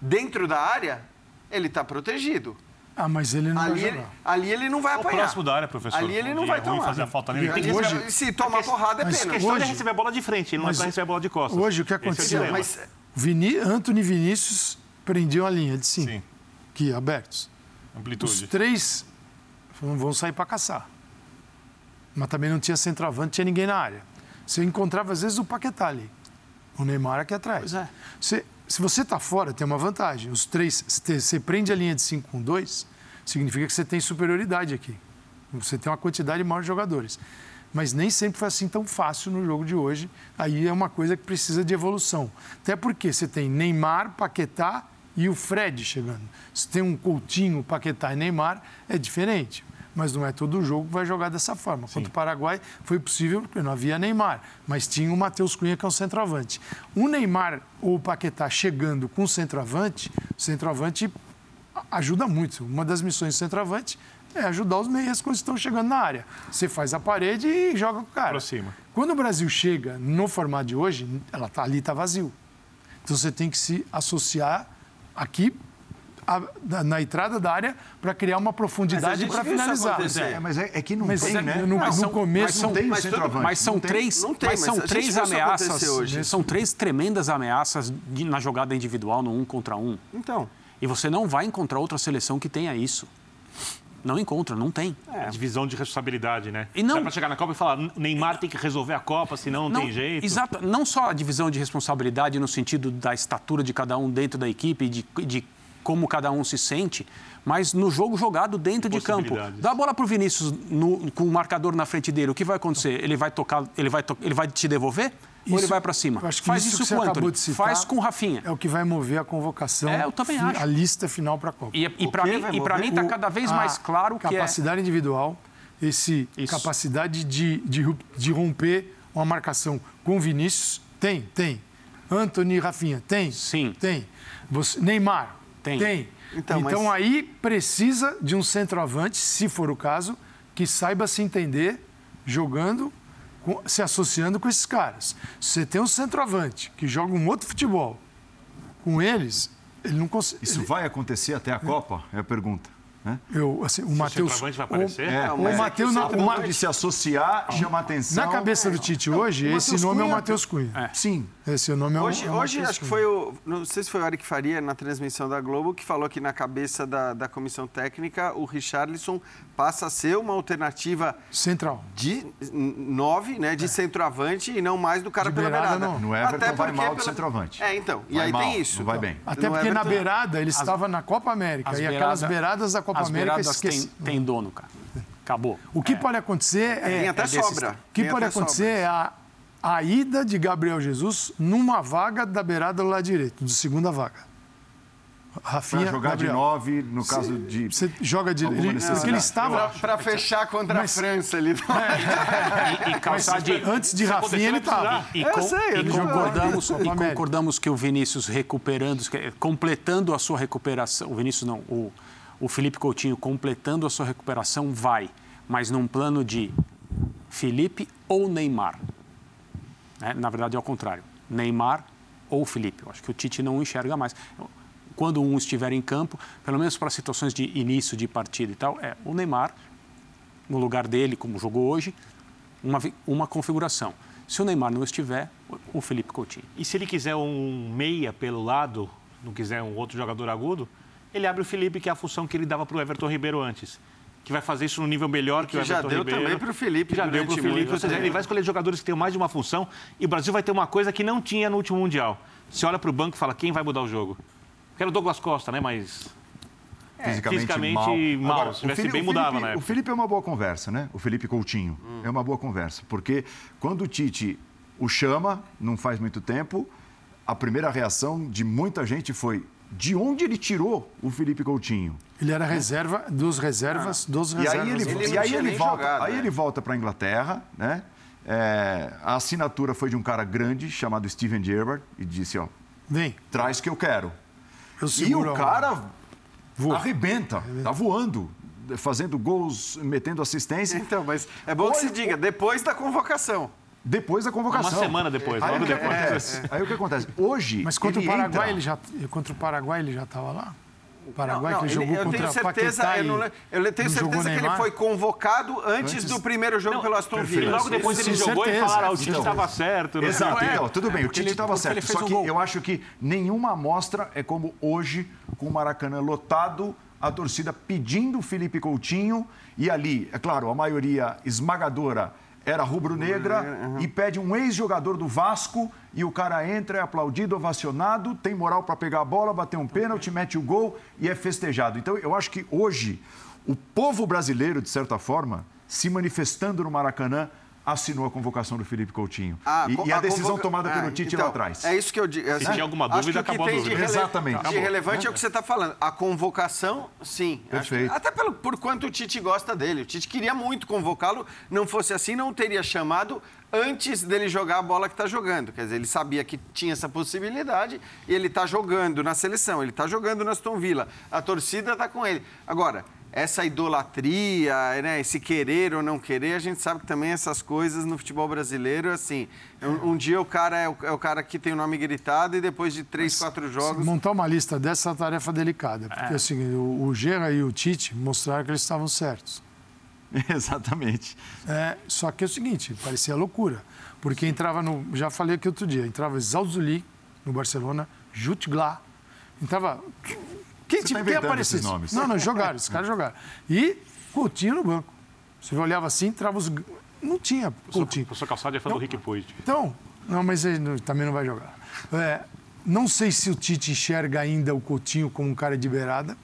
E: dentro da área, ele está protegido.
D: Ah, mas ele não
E: Ali
D: vai
E: ele,
D: jogar.
E: ali ele não vai apanhar.
C: próximo da área, professor.
E: Ali ele não vai
C: é
E: tomar.
C: fazer a falta nele.
E: Ele
C: Tem que
D: Hoje-
C: receber-
E: se toma porrada é
D: mas
C: A questão é
D: Hoje-
C: receber a bola de frente, ele não vai receber a bola de costas.
D: Hoje o que
C: Esse é
D: aconteceu?
C: dilema.
E: Mas
D: Vini, Anthony e Vinícius prendiam a linha de cinco,
C: Sim,
D: aqui, abertos. Os
C: amplitude.
D: três falaram, vão sair para caçar. Mas também não tinha centroavante, tinha ninguém na área. Você encontrava, às vezes, o Paquetá ali. O Neymar aqui atrás.
B: Pois é.
D: Você- se você está fora, tem uma vantagem. Os três, você prende a linha de 5 com 2, significa que você tem superioridade aqui. Você tem uma quantidade maior de jogadores. Mas nem sempre foi assim tão fácil no jogo de hoje. Aí é uma coisa que precisa de evolução. Até porque você tem Neymar, Paquetá e o Fred chegando. Se tem um Coutinho, Paquetá e Neymar, é diferente. Mas não é todo jogo que vai jogar dessa forma. Contra o Paraguai foi possível porque não havia Neymar, mas tinha o Matheus Cunha que é um centroavante. O Neymar ou o Paquetá chegando com o centroavante, o centroavante ajuda muito. Uma das missões do centroavante é ajudar os meias quando estão chegando na área. Você faz a parede e joga com o cara.
C: Aproxima.
D: Quando o Brasil chega no formato de hoje, ela tá ali, está vazio. Então você tem que se associar aqui a- na- na entrada da área para criar uma profundidade
E: gente
D: para finalizar.
A: É, mas é, é que não
D: Mas
A: tem,
D: é-
A: né?
D: no,
B: Mas
D: no
B: são-
D: começo
B: mas são-
A: Não tem
E: mas tudo-
A: centroavante.
B: Mas são
A: não tem.
B: três,
E: não tem,
B: mas são três ameaças.
E: hoje.
B: São três tremendas ameaças de- na jogada individual no um contra um.
E: Então,
B: E você não vai encontrar outra seleção que tenha isso. Não encontra, não tem.
C: É, divisão de responsabilidade, né?
B: E não-
C: Dá pra chegar na Copa e falar, Neymar tem que resolver a Copa, senão não, tem jeito.
B: Exato. Não só a divisão de responsabilidade no sentido da estatura de cada um dentro da equipe, de, de como cada um se sente, mas no jogo jogado dentro de campo. Dá a bola para o Vinícius no- com o marcador na frente dele. O que vai acontecer? Ele vai tocar, ele vai, to- ele vai te devolver ou ele
D: Isso-
B: vai para cima?
D: eu acho que
B: Faz
D: isso
B: isso, com o
D: citar
B: Faz com o Rafinha.
D: É o que vai mover a convocação,
B: É, eu também
D: fi-
B: acho.
D: a lista final para a Copa.
B: E, e
E: O
B: para mim, e está
D: O-
B: cada vez mais claro que é.
D: capacidade individual, esse
B: Isso.
D: capacidade de, de, de romper uma marcação com Vinícius, tem, tem. Anthony e Rafinha, tem.
B: Sim.
D: Tem. Você, Neymar,
B: Tem.
D: tem.
E: Então,
D: Então,
E: mas-
D: aí precisa de um centroavante, se for o caso, que saiba se entender jogando, com- se associando com esses caras. Se você tem um centroavante que joga um outro futebol com eles, ele não consegue.
A: Isso vai acontecer até a Copa? É a pergunta. Né?
D: Eu, assim, o Matheus.
C: centroavante vai aparecer?
A: É,
D: o,
A: mas
D: o
A: é
D: Matheus.
E: que
D: não-
E: o
A: de se associar chama atenção.
D: na cabeça do Tite hoje,
A: o
D: esse nome é o
A: Cunha-
D: Matheus Cunha.
B: É.
A: Sim.
D: Esse nome é o
E: hoje,
D: é o
E: hoje acho que
D: Cunha.
E: foi o. Não sei se foi o Eric Faria na transmissão da Globo que falou que na cabeça da, da comissão técnica o Richarlison passa a ser uma alternativa
D: Central.
E: de nove, né, de centroavante e não mais do cara
D: De
E: pela
D: beirada,
E: beirada.
D: não.
A: No Everton
E: Até
A: vai mal de centroavante.
E: É, então. E
A: Vai
E: aí
A: mal,
E: tem isso.
A: não vai
E: então.
A: bem.
D: Até porque na beirada ele estava na Copa América. E aquelas
B: beirada-
D: beiradas da Copa
B: As
D: América
B: beiradas têm,
D: esqueci.
B: têm dono, cara. Acabou.
D: O que pode acontecer é.
E: Tem até
B: é desses-
E: sobra.
D: O que
E: Tem
D: pode acontecer
E: sobra.
D: é a, a ida de Gabriel Jesus numa vaga da beirada do lado direito, de segunda vaga. Rafinha,
A: Para jogar
D: Gabriel.
A: de nove, no caso de.
D: Você joga de. Ele, porque ele estava.
E: Para fechar contra
D: Mas-
E: a França ali.
B: E, e calçar de...
D: Antes de Rafinha, ele estava.
B: E,
E: Eu
B: com-
E: sei,
B: e concordamos,
D: Copa
B: e concordamos que o Vinícius recuperando, completando a sua recuperação, o Vinícius não, o, o Felipe Coutinho completando a sua recuperação vai, mas num plano de Felipe ou Neymar. Né? Na verdade é ao contrário, Neymar ou Felipe. Eu acho que o Tite não enxerga mais. Quando um estiver em campo, pelo menos para situações de início de partida e tal, é o Neymar no lugar dele, como jogou hoje, uma, uma configuração. Se o Neymar não estiver, o Felipe Coutinho.
C: E se ele quiser um meia pelo lado, não quiser um outro jogador agudo, ele abre o Felipe, que é a função que ele dava para o Everton Ribeiro antes. Que vai fazer isso no nível melhor que,
E: Que
C: o
E: já
C: Everton
E: deu
C: Ribeiro.
E: também pro Felipe
C: Que já deu para o Felipe. Ou seja, ele vai escolher jogadores que tenham mais de uma função. E o Brasil vai ter uma coisa que não tinha no último Mundial. Você olha para o banco e fala, quem vai mudar o jogo? Quero o Douglas Costa, né? Mas
A: fisicamente,
C: fisicamente
A: mal.
C: mal. Se tivesse bem,
A: o
C: mudava
A: Felipe,
C: na
A: O. Felipe é uma boa conversa, né? O Felipe Coutinho é uma boa conversa. Porque quando o Tite o chama, não faz muito tempo, a primeira reação de muita gente foi de onde ele tirou o Felipe Coutinho?
D: Ele era reserva dos reservas, dos
A: E
D: reservas.
A: aí ele,
E: Ele
A: e aí ele volta,
E: jogado,
A: aí
E: né?
A: ele volta para a Inglaterra, né? É, a assinatura foi de um cara grande chamado Steven Gerrard e disse, ó,
D: Vem,
A: traz que eu quero.
D: eu
A: E o cara
D: Voa.
A: arrebenta, tá voando, fazendo gols, metendo assistência.
E: Então, mas é bom que se diga, depois da convocação.
A: Depois da convocação.
C: Uma semana depois,
A: Aí,
C: logo
A: o que
C: depois.
A: acontece? Aí o que acontece? Hoje.
D: Mas contra o
A: ele
D: Paraguai,
A: entra-
D: ele já, contra o Paraguai ele já estava lá? O Paraguai
E: Não,
D: que
E: não,
D: ele jogou
E: eu
D: contra
E: tenho certeza,
D: Paquetá
E: eu, não, eu tenho certeza que ele foi convocado antes,
A: Antes-
E: do primeiro jogo
C: Não,
E: pelo Aston
C: E
E: Villa.
C: logo depois ele
D: Sim,
C: jogou
D: certeza.
C: e falaram, ah, o Tite
A: Então,
C: estava certo. não
A: Exato,
C: sei.
A: então, tudo bem, o
B: porque
A: Tite
B: ele-
A: estava certo.
B: ele
A: Só
B: um
A: que
B: gol.
A: eu acho que nenhuma amostra é como hoje, com o Maracanã lotado, a torcida pedindo o Felipe Coutinho e ali, é claro, a maioria esmagadora era rubro-negra e pede um ex-jogador do Vasco e o cara entra, é aplaudido, ovacionado, tem moral para pegar a bola, bater um pênalti, mete o gol e é festejado. Então, eu acho que hoje o povo brasileiro, de certa forma, se manifestando no Maracanã, assinou a convocação do Felipe Coutinho.
E: Ah,
A: e, e a,
E: a
A: decisão
E: convoca-
A: tomada pelo
E: Ah,
A: Tite
E: então,
A: lá atrás.
E: É isso que eu digo.
C: Se tinha alguma
E: acho que
C: dúvida,
E: o que
C: acabou a
E: tem de
C: dúvida.
E: rele-
A: Exatamente.
E: De
A: Acabou.
E: relevante é o que você está falando. A convocação, sim. Acho que-
A: Perfeito.
E: até pelo, por quanto o Tite gosta dele. O Tite queria muito convocá-lo. Não fosse assim, não teria chamado antes dele jogar a bola que está jogando. Quer dizer, ele sabia que tinha essa possibilidade e ele está jogando na seleção, ele está jogando na Aston Villa. A torcida está com ele. Agora, essa idolatria, né, esse querer ou não querer, a gente sabe que também essas coisas no futebol brasileiro, assim, um, um dia o cara é o, é o cara que tem o nome gritado e depois de três, quatro jogos...
D: Montar uma lista dessa é uma tarefa delicada. Porque assim, o, o Gerra e o Tite mostraram que eles estavam certos.
A: Exatamente.
D: É, só que é o seguinte, parecia loucura. Porque entrava no. Já falei aqui outro dia, entrava Zalzuli no Barcelona, Jutgla, entrava. Quem,
A: Você tá
D: quem aparecesse?
A: esses nomes.
D: Não, não, jogaram, esses caras jogaram. E Coutinho no banco. Você olhava assim, entrava os. Não tinha Coutinho.
C: O professor Calçado é fã do Rick Puig.
D: Então, não, mas ele não- também não vai jogar. É, não sei se o Tite enxerga ainda o Coutinho como um cara de beirada.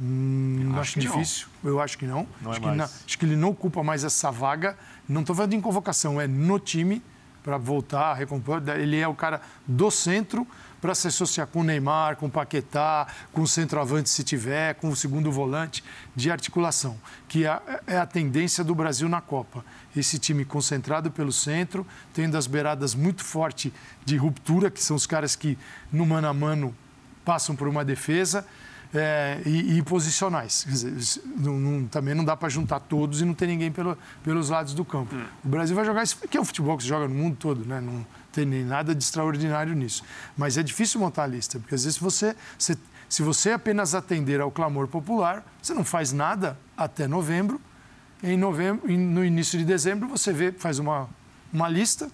D: Hum, acho,
A: que não.
D: difícil. Eu acho que não.
C: Não é
D: acho, que
C: mais.
D: não- acho que ele não ocupa mais essa vaga. Não estou falando em convocação, é no time para voltar, recompor. Ele é o cara do centro para se associar com o Neymar, com o Paquetá, com o centroavante se tiver, com o segundo volante de articulação, que é, é a tendência do Brasil na Copa. Esse time concentrado pelo centro, tendo as beiradas muito forte de ruptura, que são os caras que no mano a mano passam por uma defesa é, e, e posicionais. Dizer, não- não- também não dá para juntar todos e não ter ninguém pelo- pelos lados do campo. O Brasil vai jogar isso, que é o futebol que se joga no mundo todo, né? não tem nem nada de extraordinário nisso. Mas é difícil montar a lista, porque às vezes você, você- se você apenas atender ao clamor popular, você não faz nada até novembro. Em novembro, em- no início de dezembro, você vê, faz uma, uma lista,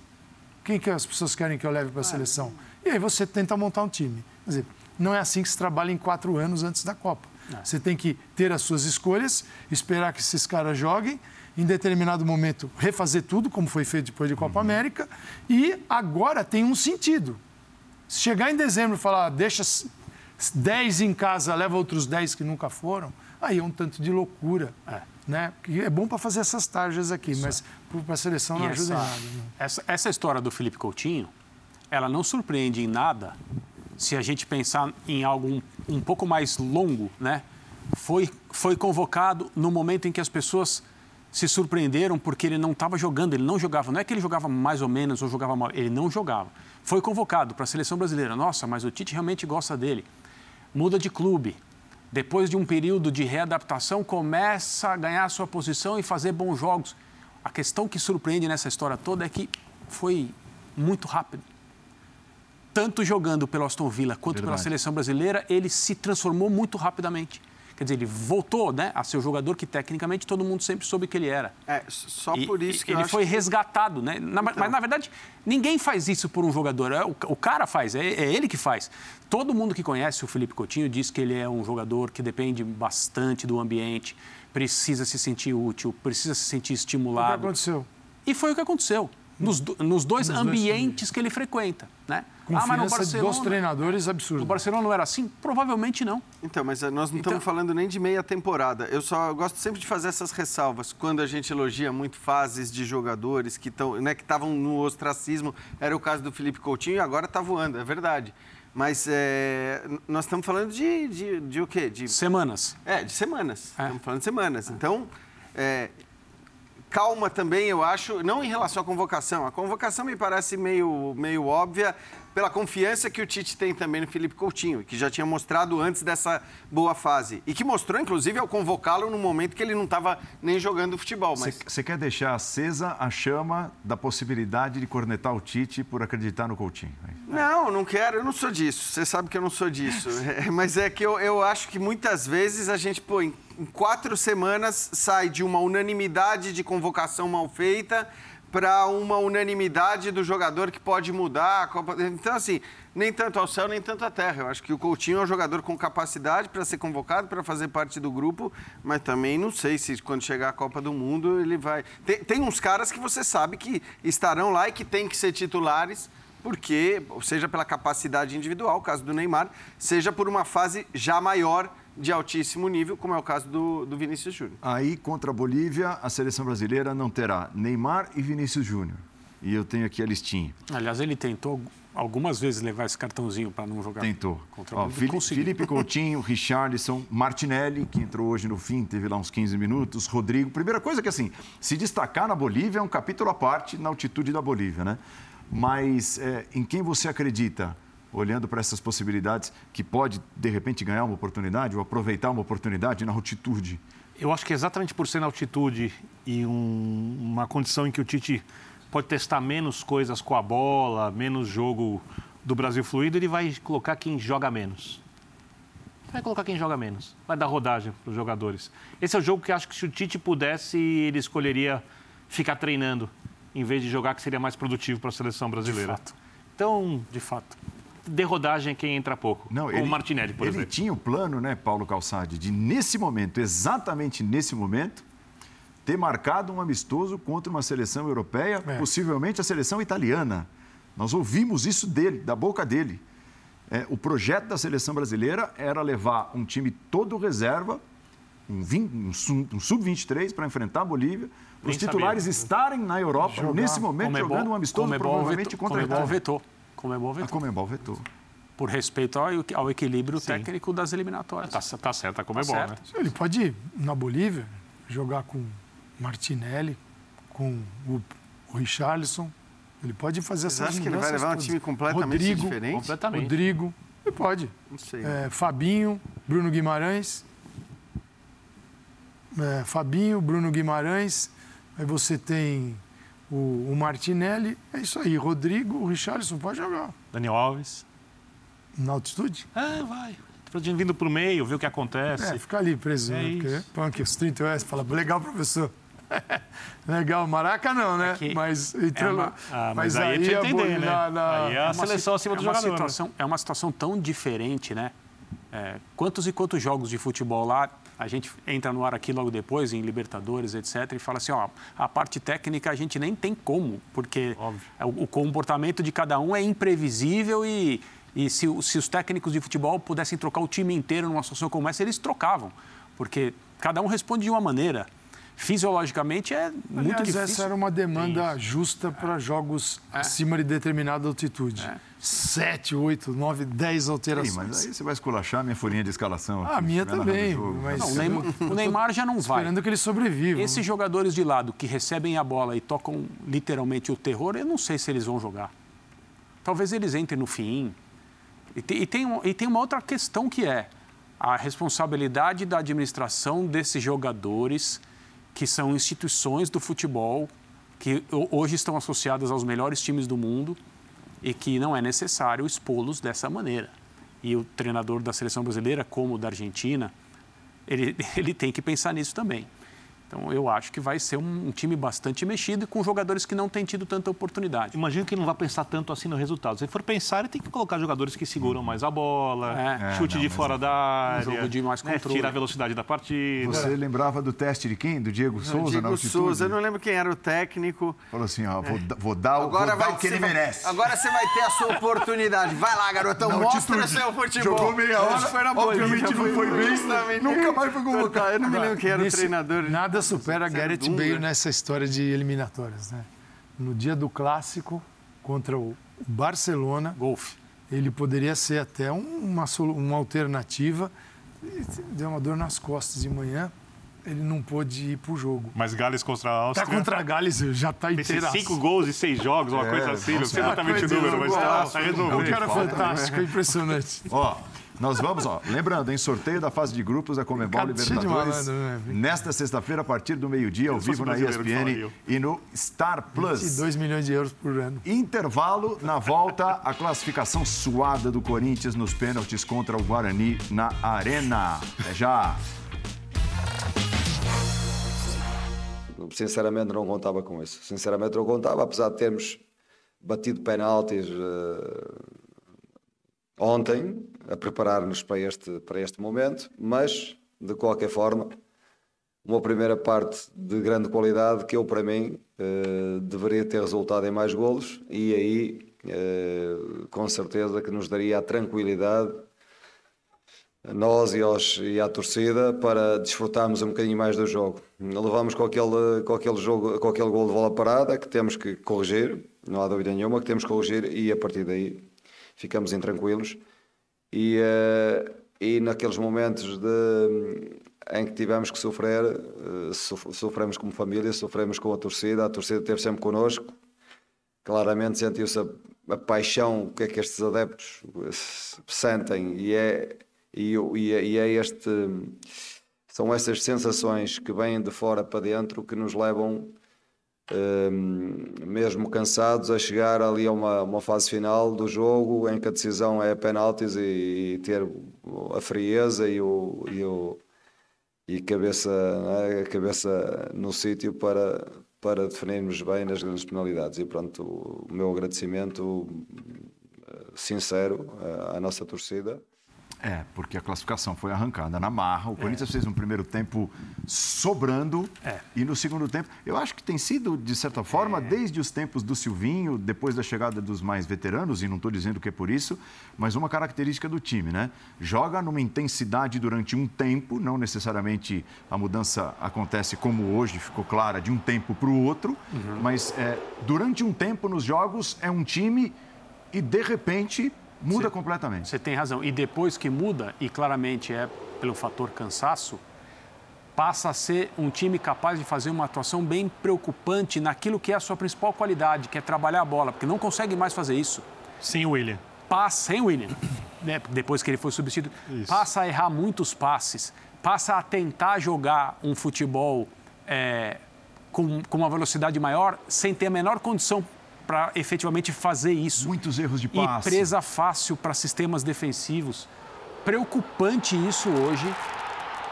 D: quem que as pessoas querem que eu leve para a seleção? E aí você tenta montar um time. Quer dizer, não é assim que se trabalha em quatro anos antes da Copa. Você tem que ter as suas escolhas, esperar que esses caras joguem, em determinado momento refazer tudo, como foi feito depois de Copa América, e agora tem um sentido. Se chegar em dezembro e falar, deixa s- 10 em casa, leva outros 10 que nunca foram, aí é um tanto de loucura. Né? Que é bom para fazer essas tarjas aqui, mas para a seleção não
B: E
D: ajuda em
B: essa,
D: nada. né?
B: essa, essa história do Felipe Coutinho, ela não surpreende em nada se a gente pensar em algo um, um pouco mais longo, né? Foi, foi convocado no momento em que as pessoas se surpreenderam porque ele não estava jogando, ele não jogava. Não é que ele jogava mais ou menos ou jogava mal, ele não jogava. Foi convocado para a seleção brasileira. Nossa, mas o Tite realmente gosta dele. Muda de clube. Depois de um período de readaptação, começa a ganhar sua posição e fazer bons jogos. A questão que surpreende nessa história toda é que foi muito rápido. Tanto jogando pelo Aston Villa quanto pela
A: Verdade.
B: seleção brasileira, ele se transformou muito rapidamente. Quer dizer, ele voltou né, a ser o jogador que tecnicamente todo mundo sempre soube que ele era.
E: É, só
B: E-
E: por isso que eu
B: ele
E: acho
B: foi
E: que-
B: resgatado, né? Na- Mas na verdade ninguém faz isso por um jogador. É, o, o cara faz, é, é ele que faz. Todo mundo que conhece o Felipe Coutinho diz que ele é um jogador que depende bastante do ambiente, precisa se sentir útil, precisa se sentir
D: O que
B: estimulado.
D: aconteceu?
B: E foi o que aconteceu. Nos, do- nos dois
D: dois
B: ambientes que ele frequenta, né?
D: Confiança dos treinadores absurda.
B: o Barcelona não era assim? Provavelmente não.
E: Então, mas eh, nós não
B: Então-
E: estamos falando nem de meia temporada. Eu só gosto sempre de fazer essas ressalvas. Quando a gente elogia muito fases de jogadores que estão, né, que estavam no ostracismo, era o caso do Felipe Coutinho e agora está voando, é verdade. Mas eh, n- nós estamos falando de, de, de o quê? De,
B: Semanas.
E: é, de semanas.
B: É.
E: Estamos falando de semanas. Então, é, calma também, eu acho, não em relação à convocação. A convocação me parece meio, meio óbvia pela confiança que o Tite tem também no Felipe Coutinho, que já tinha mostrado antes dessa boa fase. E que mostrou, inclusive, ao convocá-lo no momento que ele não estava nem jogando futebol. Mas
A: Você quer deixar acesa a chama da possibilidade de cornetar o Tite por acreditar no Coutinho?
E: Não, não quero, eu não sou disso. Você sabe que eu não sou disso. É, mas é que eu, eu acho que muitas vezes a gente, pô, em, em quatro semanas sai de uma unanimidade de convocação mal feita para uma unanimidade do jogador que pode mudar. a Copa- Então, assim, nem tanto ao céu, nem tanto à terra. Eu acho que o Coutinho é um jogador com capacidade para ser convocado, para fazer parte do grupo, mas também não sei se quando chegar a Copa do Mundo ele vai. Tem, tem uns caras que você sabe que estarão lá e que têm que ser titulares porque, seja pela capacidade individual, caso do Neymar, seja por uma fase já maior de altíssimo nível, como é o caso do, do Vinícius Júnior.
A: Aí, contra a Bolívia, a seleção brasileira não terá Neymar e Vinícius Júnior. E eu tenho aqui a listinha.
B: Aliás, ele tentou algumas vezes levar esse cartãozinho para não jogar
A: Tentou.
B: contra
A: Ó, Fili-
B: conseguiu.
A: Felipe Coutinho, Richarlison, Martinelli, que entrou hoje no fim, teve lá uns 15 minutos, Rodrigo. Primeira coisa que, assim, se destacar na Bolívia é um capítulo à parte na altitude da Bolívia, né? Mas é, em quem você acredita, olhando para essas possibilidades, que pode, de repente, ganhar uma oportunidade ou aproveitar uma oportunidade na altitude?
C: Eu acho que exatamente por ser na altitude e um- uma condição em que o Tite pode testar menos coisas com a bola, menos jogo do Brasil fluido, ele vai colocar quem joga menos. Vai colocar quem joga menos. Vai dar rodagem para os jogadores. Esse é o jogo que acho que se o Tite pudesse, ele escolheria ficar treinando, em vez de jogar, que seria mais produtivo para a seleção brasileira.
B: fato.
C: Então,
B: De fato.
C: Dê rodagem quem entra pouco.
A: Não,
C: como o Martinelli, por
A: ele
C: exemplo.
A: tinha o plano, né, Paulo Calçade, de nesse momento, exatamente nesse momento, ter marcado um amistoso contra uma seleção europeia,
D: É.
A: possivelmente a seleção italiana. Nós ouvimos isso dele, da boca dele. É, o projeto da seleção brasileira era levar um time todo reserva, um, um sub- um sub-23 para enfrentar a Bolívia, para os titulares
C: sabia.
A: estarem na Europa,
D: Jogar.
A: nesse momento,
B: Comebol-
A: jogando um amistoso,
B: Comebol
A: provavelmente
B: vetou-
A: contra a
B: Comebol
A: Itália.
B: vetou. Comebol
A: A
B: vetou.
A: Comembol vetou.
B: Por respeito ao, ao equilíbrio técnico das eliminatórias.
C: Tá, tá certo, a Comebol,
B: Tá
C: né?
D: Ele pode ir na Bolívia, jogar com Martinelli, com o, o Richarlison. Ele pode fazer
E: Vocês
D: essas
E: acham que ele vai levar um time completamente
D: Rodrigo,
E: diferente?
C: Completamente.
D: Rodrigo, ele pode.
E: Não sei.
D: É, Fabinho, Bruno Guimarães. É, Fabinho, Bruno Guimarães. Aí você tem o, o Martinelli. É isso aí. Rodrigo, o Richarlison pode jogar.
C: Daniel Alves.
D: Na altitude?
C: Ah, vai. Fredinho vindo pro meio, ver o que acontece.
D: É, fica ali preso.
C: É
D: né? Porque, punk, os 30 US, fala, legal, professor. legal, Maraca não, né?
B: É
D: mas entre
B: é uma-
C: Ah, mas, aí, é pra você
D: a
C: entender, né?
D: na- na-
C: Aí é a
B: uma
C: seleção acima
B: é
C: do jogador. né?
B: Situação, É uma situação tão diferente, né? É, quantos e quantos jogos de futebol lá, a gente entra no ar aqui logo depois, em Libertadores, etc., e fala assim, ó, a parte técnica a gente nem tem como, porque é, o, o comportamento de cada um é imprevisível e, e se, se os técnicos de futebol pudessem trocar o time inteiro numa situação como essa, eles trocavam, porque cada um responde de uma maneira. Fisiologicamente é muito
D: Aliás,
B: difícil.
D: essa era uma demanda justa para jogos acima de determinada altitude. Sete, oito, nove, dez
A: Sim,
D: alterações.
A: mas aí você vai escolachar a minha folhinha de escalação.
D: Ah, a minha também. Mas
B: Não, o Neymar, o Neymar já não vai.
D: Esperando que ele sobreviva.
B: Esses jogadores de lado que recebem a bola e tocam literalmente o terror, eu não sei se eles vão jogar. Talvez eles entrem no fim. E tem, e tem, e tem uma outra questão que é a responsabilidade da administração desses jogadores, que são instituições do futebol, que ho- hoje estão associadas aos melhores times do mundo e que não é necessário expô-los dessa maneira. E o treinador da seleção brasileira, como o da Argentina, ele, ele tem que pensar nisso também. Então, eu acho que vai ser um, um time bastante mexido e com jogadores que não têm tido tanta oportunidade.
C: Imagino que não vai pensar tanto assim no resultado. Se for pensar, ele tem que colocar jogadores que seguram mais a bola,
B: É.
C: chute
A: É,
C: de
A: não,
C: fora da área,
B: jogo de mais
C: né,
B: controle.
C: tira a velocidade da partida.
A: Você lembrava do teste de quem? Do Diego Souza na
E: Diego
A: altitude?
E: Souza, eu não lembro quem era o técnico.
A: Falou assim, ó, vou, vou dar, o- vou
E: Agora
A: dar
E: vai
A: o que ele
E: vai-
A: merece.
E: Agora você vai ter a sua oportunidade. Vai lá, garotão,
A: Na
E: mostra
A: altitude.
E: seu futebol.
A: Jogou meia hora,
E: foi na
A: obviamente não foi bem, nunca mais foi convocado.
E: Eu não me lembro quem era
D: Nesse-
E: o treinador.
D: Nada supera
E: Zé
D: Gareth
E: Dunga.
D: Bale nessa história de eliminatórias. Né? No dia do clássico contra o Barcelona,
B: Golfe.
D: ele poderia ser até um- uma, uma alternativa. Deu uma dor nas costas de manhã, ele não pôde ir para o jogo.
C: Mas Gales contra a
D: Tá
C: Áustria.
D: contra a Gales, já tá
C: Esses
D: inteira.
C: cinco gols e seis jogos, uma
A: É,
C: coisa assim, não sei exatamente o número, mas tá,
D: igual.
C: tá
D: É um
C: resolvido.
D: cara fantástico, é impressionante.
A: Ó, nós vamos, ó, lembrando, em sorteio da fase de grupos da
D: de
A: Libertadores,
D: malandro, né?
A: nesta sexta-feira, a partir do meio-dia, ao vivo na ESPN e no Star Plus.
D: 22 milhões de euros por ano.
A: Intervalo, na volta, a classificação suada do Corinthians nos pênaltis contra o Guarani na Arena. É já.
F: Sinceramente não contava com isso. Sinceramente não contava, apesar de termos batido penaltis eh, ontem, a preparar-nos para este, para este momento, mas, de qualquer forma, uma primeira parte de grande qualidade que eu, para mim, eh, deveria ter resultado em mais golos e aí, eh, com certeza, que nos daria a tranquilidade nós e, aos, e à torcida para desfrutarmos um bocadinho mais do jogo. Levamos com aquele, com aquele, jogo, com aquele gol de bola parada que temos que corrigir, não há dúvida nenhuma que temos que corrigir e a partir daí ficamos intranquilos. E, uh, e naqueles momentos de, em que tivemos que sofrer, uh, sofremos como família, sofremos com a torcida, a torcida esteve sempre connosco. Claramente sentiu-se a, a paixão que é que estes adeptos sentem e é e, e, e é este são essas sensações que vêm de fora para dentro que nos levam mesmo cansados a chegar ali a uma, uma, fase final do jogo em que a decisão é penaltis e, e ter a frieza e o, e o e cabeça, é? cabeça no sítio para, para definirmos bem nas grandes penalidades. E pronto, o meu agradecimento sincero à nossa torcida.
A: É, porque a classificação foi arrancada na marra. O Corinthians é. fez um primeiro tempo sobrando é. e no segundo tempo. Eu acho que tem sido, de certa forma, é. desde os tempos do Silvinho, depois da chegada dos mais veteranos, e não estou dizendo que é por isso, mas uma característica do time, né? Joga numa intensidade durante um tempo, não necessariamente a mudança acontece como hoje, ficou clara, de um tempo para o outro, uhum. mas é, durante um tempo nos jogos é um time e de repente Muda cê, completamente.
B: Você tem razão. E depois que muda, e claramente é pelo fator cansaço, passa a ser um time capaz de fazer uma atuação bem preocupante naquilo que é a sua principal qualidade, que é trabalhar a bola, porque não consegue mais fazer isso.
C: Sem o William.
B: Passa, sem o William, né? depois que ele foi substituído, isso. passa a errar muitos passes, passa a tentar jogar um futebol é, com, com uma velocidade maior, sem ter a menor condição para efetivamente fazer isso.
A: Muitos erros de passe.
B: E presa fácil para sistemas defensivos. Preocupante isso hoje.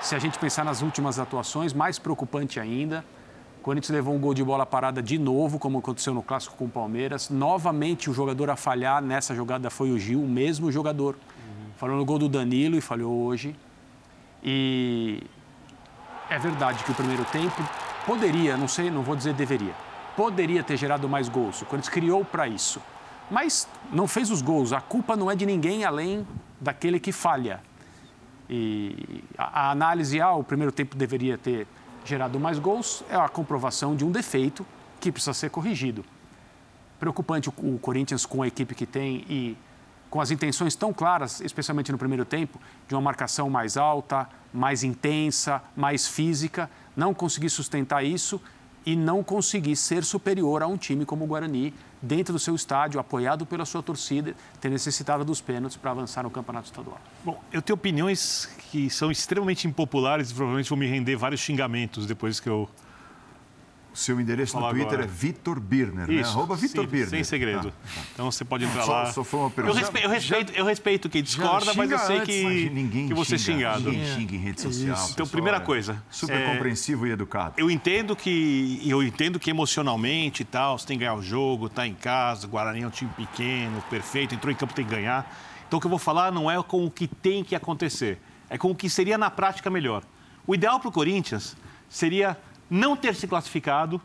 B: Se a gente pensar nas últimas atuações, mais preocupante ainda. O Corinthians levou um gol de bola parada de novo, como aconteceu no clássico com o Palmeiras. Novamente o jogador a falhar nessa jogada foi o Gil, o mesmo jogador. Uhum. Falou no gol do Danilo e falhou hoje. E é verdade que o primeiro tempo poderia, não sei, não vou dizer deveria, poderia ter gerado mais gols. O Corinthians criou para isso. Mas não fez os gols. A culpa não é de ninguém além daquele que falha. E a, análise, ah, o primeiro tempo deveria ter gerado mais gols, é a comprovação de um defeito que precisa ser corrigido. Preocupante o Corinthians com a equipe que tem e com as intenções tão claras, especialmente no primeiro tempo, de uma marcação mais alta, mais intensa, mais física, não conseguir sustentar isso e não conseguir ser superior a um time como o Guarani, dentro do seu estádio, apoiado pela sua torcida, ter necessitado dos pênaltis para avançar no campeonato estadual.
C: Bom, eu tenho opiniões que são extremamente impopulares e provavelmente vão me render vários xingamentos depois que eu
A: seu endereço no Twitter agora. é Vitor Birner, né?
C: Isso, né? Arroba Vitor Birner. Sem segredo. Ah, tá. Então você pode entrar lá.
A: Só, só foi uma pergunta.
C: Eu respeito, eu respeito, eu respeito quem discorda, mas eu sei que, ninguém que você é xingado.
A: Ninguém xinga em rede social. Isso.
C: Então, primeira coisa.
A: Super é, compreensivo e educado.
C: Eu entendo que eu entendo que emocionalmente e tal, você tem que ganhar o jogo, tá em casa, Guarani é um time pequeno, perfeito, entrou em campo tem que ganhar. Então o que eu vou falar não é com o que tem que acontecer, é com o que seria na prática melhor. O ideal para o Corinthians seria não ter se classificado,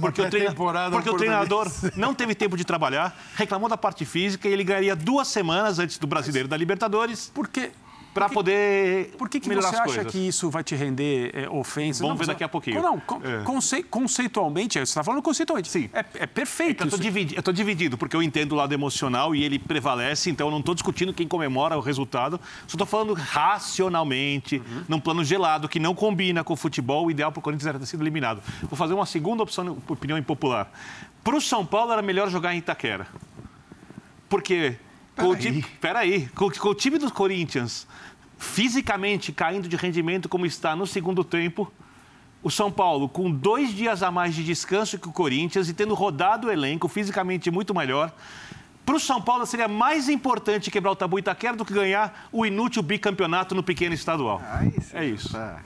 D: porque, o, treina...
C: porque o treinador não teve tempo de trabalhar, reclamou da parte física e ele ganharia duas semanas antes do Brasileiro da Libertadores.
B: Porque
C: para poder
B: Por que, que você acha que isso vai te render é, ofensas?
C: Vamos não, ver daqui a pouquinho.
B: Não, é. conce, conceitualmente, você está falando conceitualmente.
C: Sim.
B: É, é perfeito.
C: É eu estou dividido, porque eu entendo o lado emocional e ele prevalece, então eu não estou discutindo quem comemora o resultado, só estou falando racionalmente, uhum. num plano gelado, que não combina com o futebol, o ideal para o Corinthians era ter sido eliminado. Vou fazer uma segunda opção, opinião impopular. Para o São Paulo era melhor jogar em Itaquera. Porque... Com o, time, peraí, com, com o time do Corinthians fisicamente caindo de rendimento como está no segundo tempo. O São Paulo, com dois dias a mais de descanso que o Corinthians e tendo rodado o elenco fisicamente muito melhor. Para o São Paulo seria mais importante quebrar o tabu Itaquera do que ganhar o inútil bicampeonato no pequeno estadual. Ah, isso. É isso. Tá.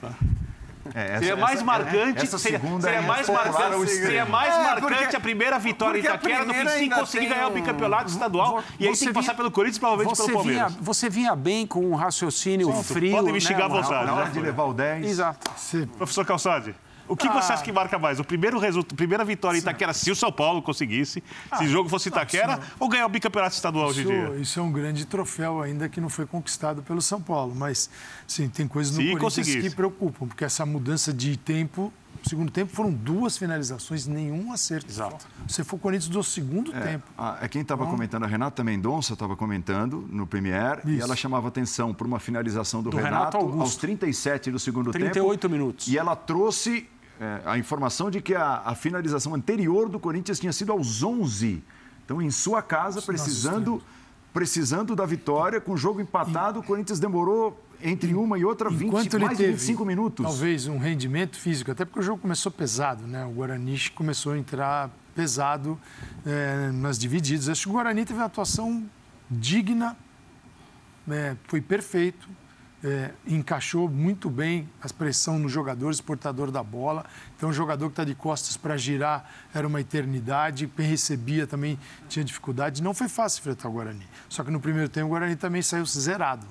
C: É, essa, seria mais essa, marcante, essa seria, seria mais marcante, seria mais é, marcante porque, a primeira vitória de Itaquera do que se conseguir ganhar o bicampeonato estadual. e aí tem que passar pelo Corinthians, provavelmente pelo Palmeiras.
B: Vinha, você vinha bem com um raciocínio Sim, frio.
C: Podem me xingar
B: né,
C: à vontade.
A: Na hora de levar o 10.
B: Exato.
C: Sim. Professor Calçade. O que você acha que marca mais? O primeiro resultado, a primeira vitória em Itaquera, se o São Paulo conseguisse, se o jogo fosse Itaquera, ou ganhar o bicampeonato estadual hoje em dia?
D: Isso, isso é um grande troféu ainda que não foi conquistado pelo São Paulo. Mas, sim, tem coisas no
C: Se
D: Corinthians
C: conseguisse.
D: que preocupam, porque essa mudança de tempo. No segundo tempo foram duas finalizações, nenhum acerto.
B: Exato.
D: Você foi o Corinthians do segundo
A: É,
D: tempo.
A: a- é quem estava comentando, a Renata Mendonça estava comentando no Premier e
D: Isso.
A: ela chamava atenção para uma finalização do,
B: Do
A: Renato,
B: Renato
A: aos 37 do segundo
B: 38
A: tempo.
B: minutos.
A: E ela trouxe é, a informação de que a, a finalização anterior do Corinthians tinha sido aos 11. Então, em sua casa, precisando, precisando da vitória, com o jogo empatado, o Corinthians demorou entre uma e outra 20,
D: Enquanto ele
A: mais
D: teve,
A: de 25 minutos.
D: talvez, um rendimento físico, até porque o jogo começou pesado, né? O Guarani começou a entrar pesado eh, nas divididas. Acho que o Guarani teve uma atuação digna, né? foi perfeito, eh, encaixou muito bem a pressão nos jogadores, portador da bola. Então, o jogador que está de costas para girar era uma eternidade, quem recebia também tinha dificuldade. Não foi fácil enfrentar o Guarani. Só que no primeiro tempo o Guarani também saiu zerado.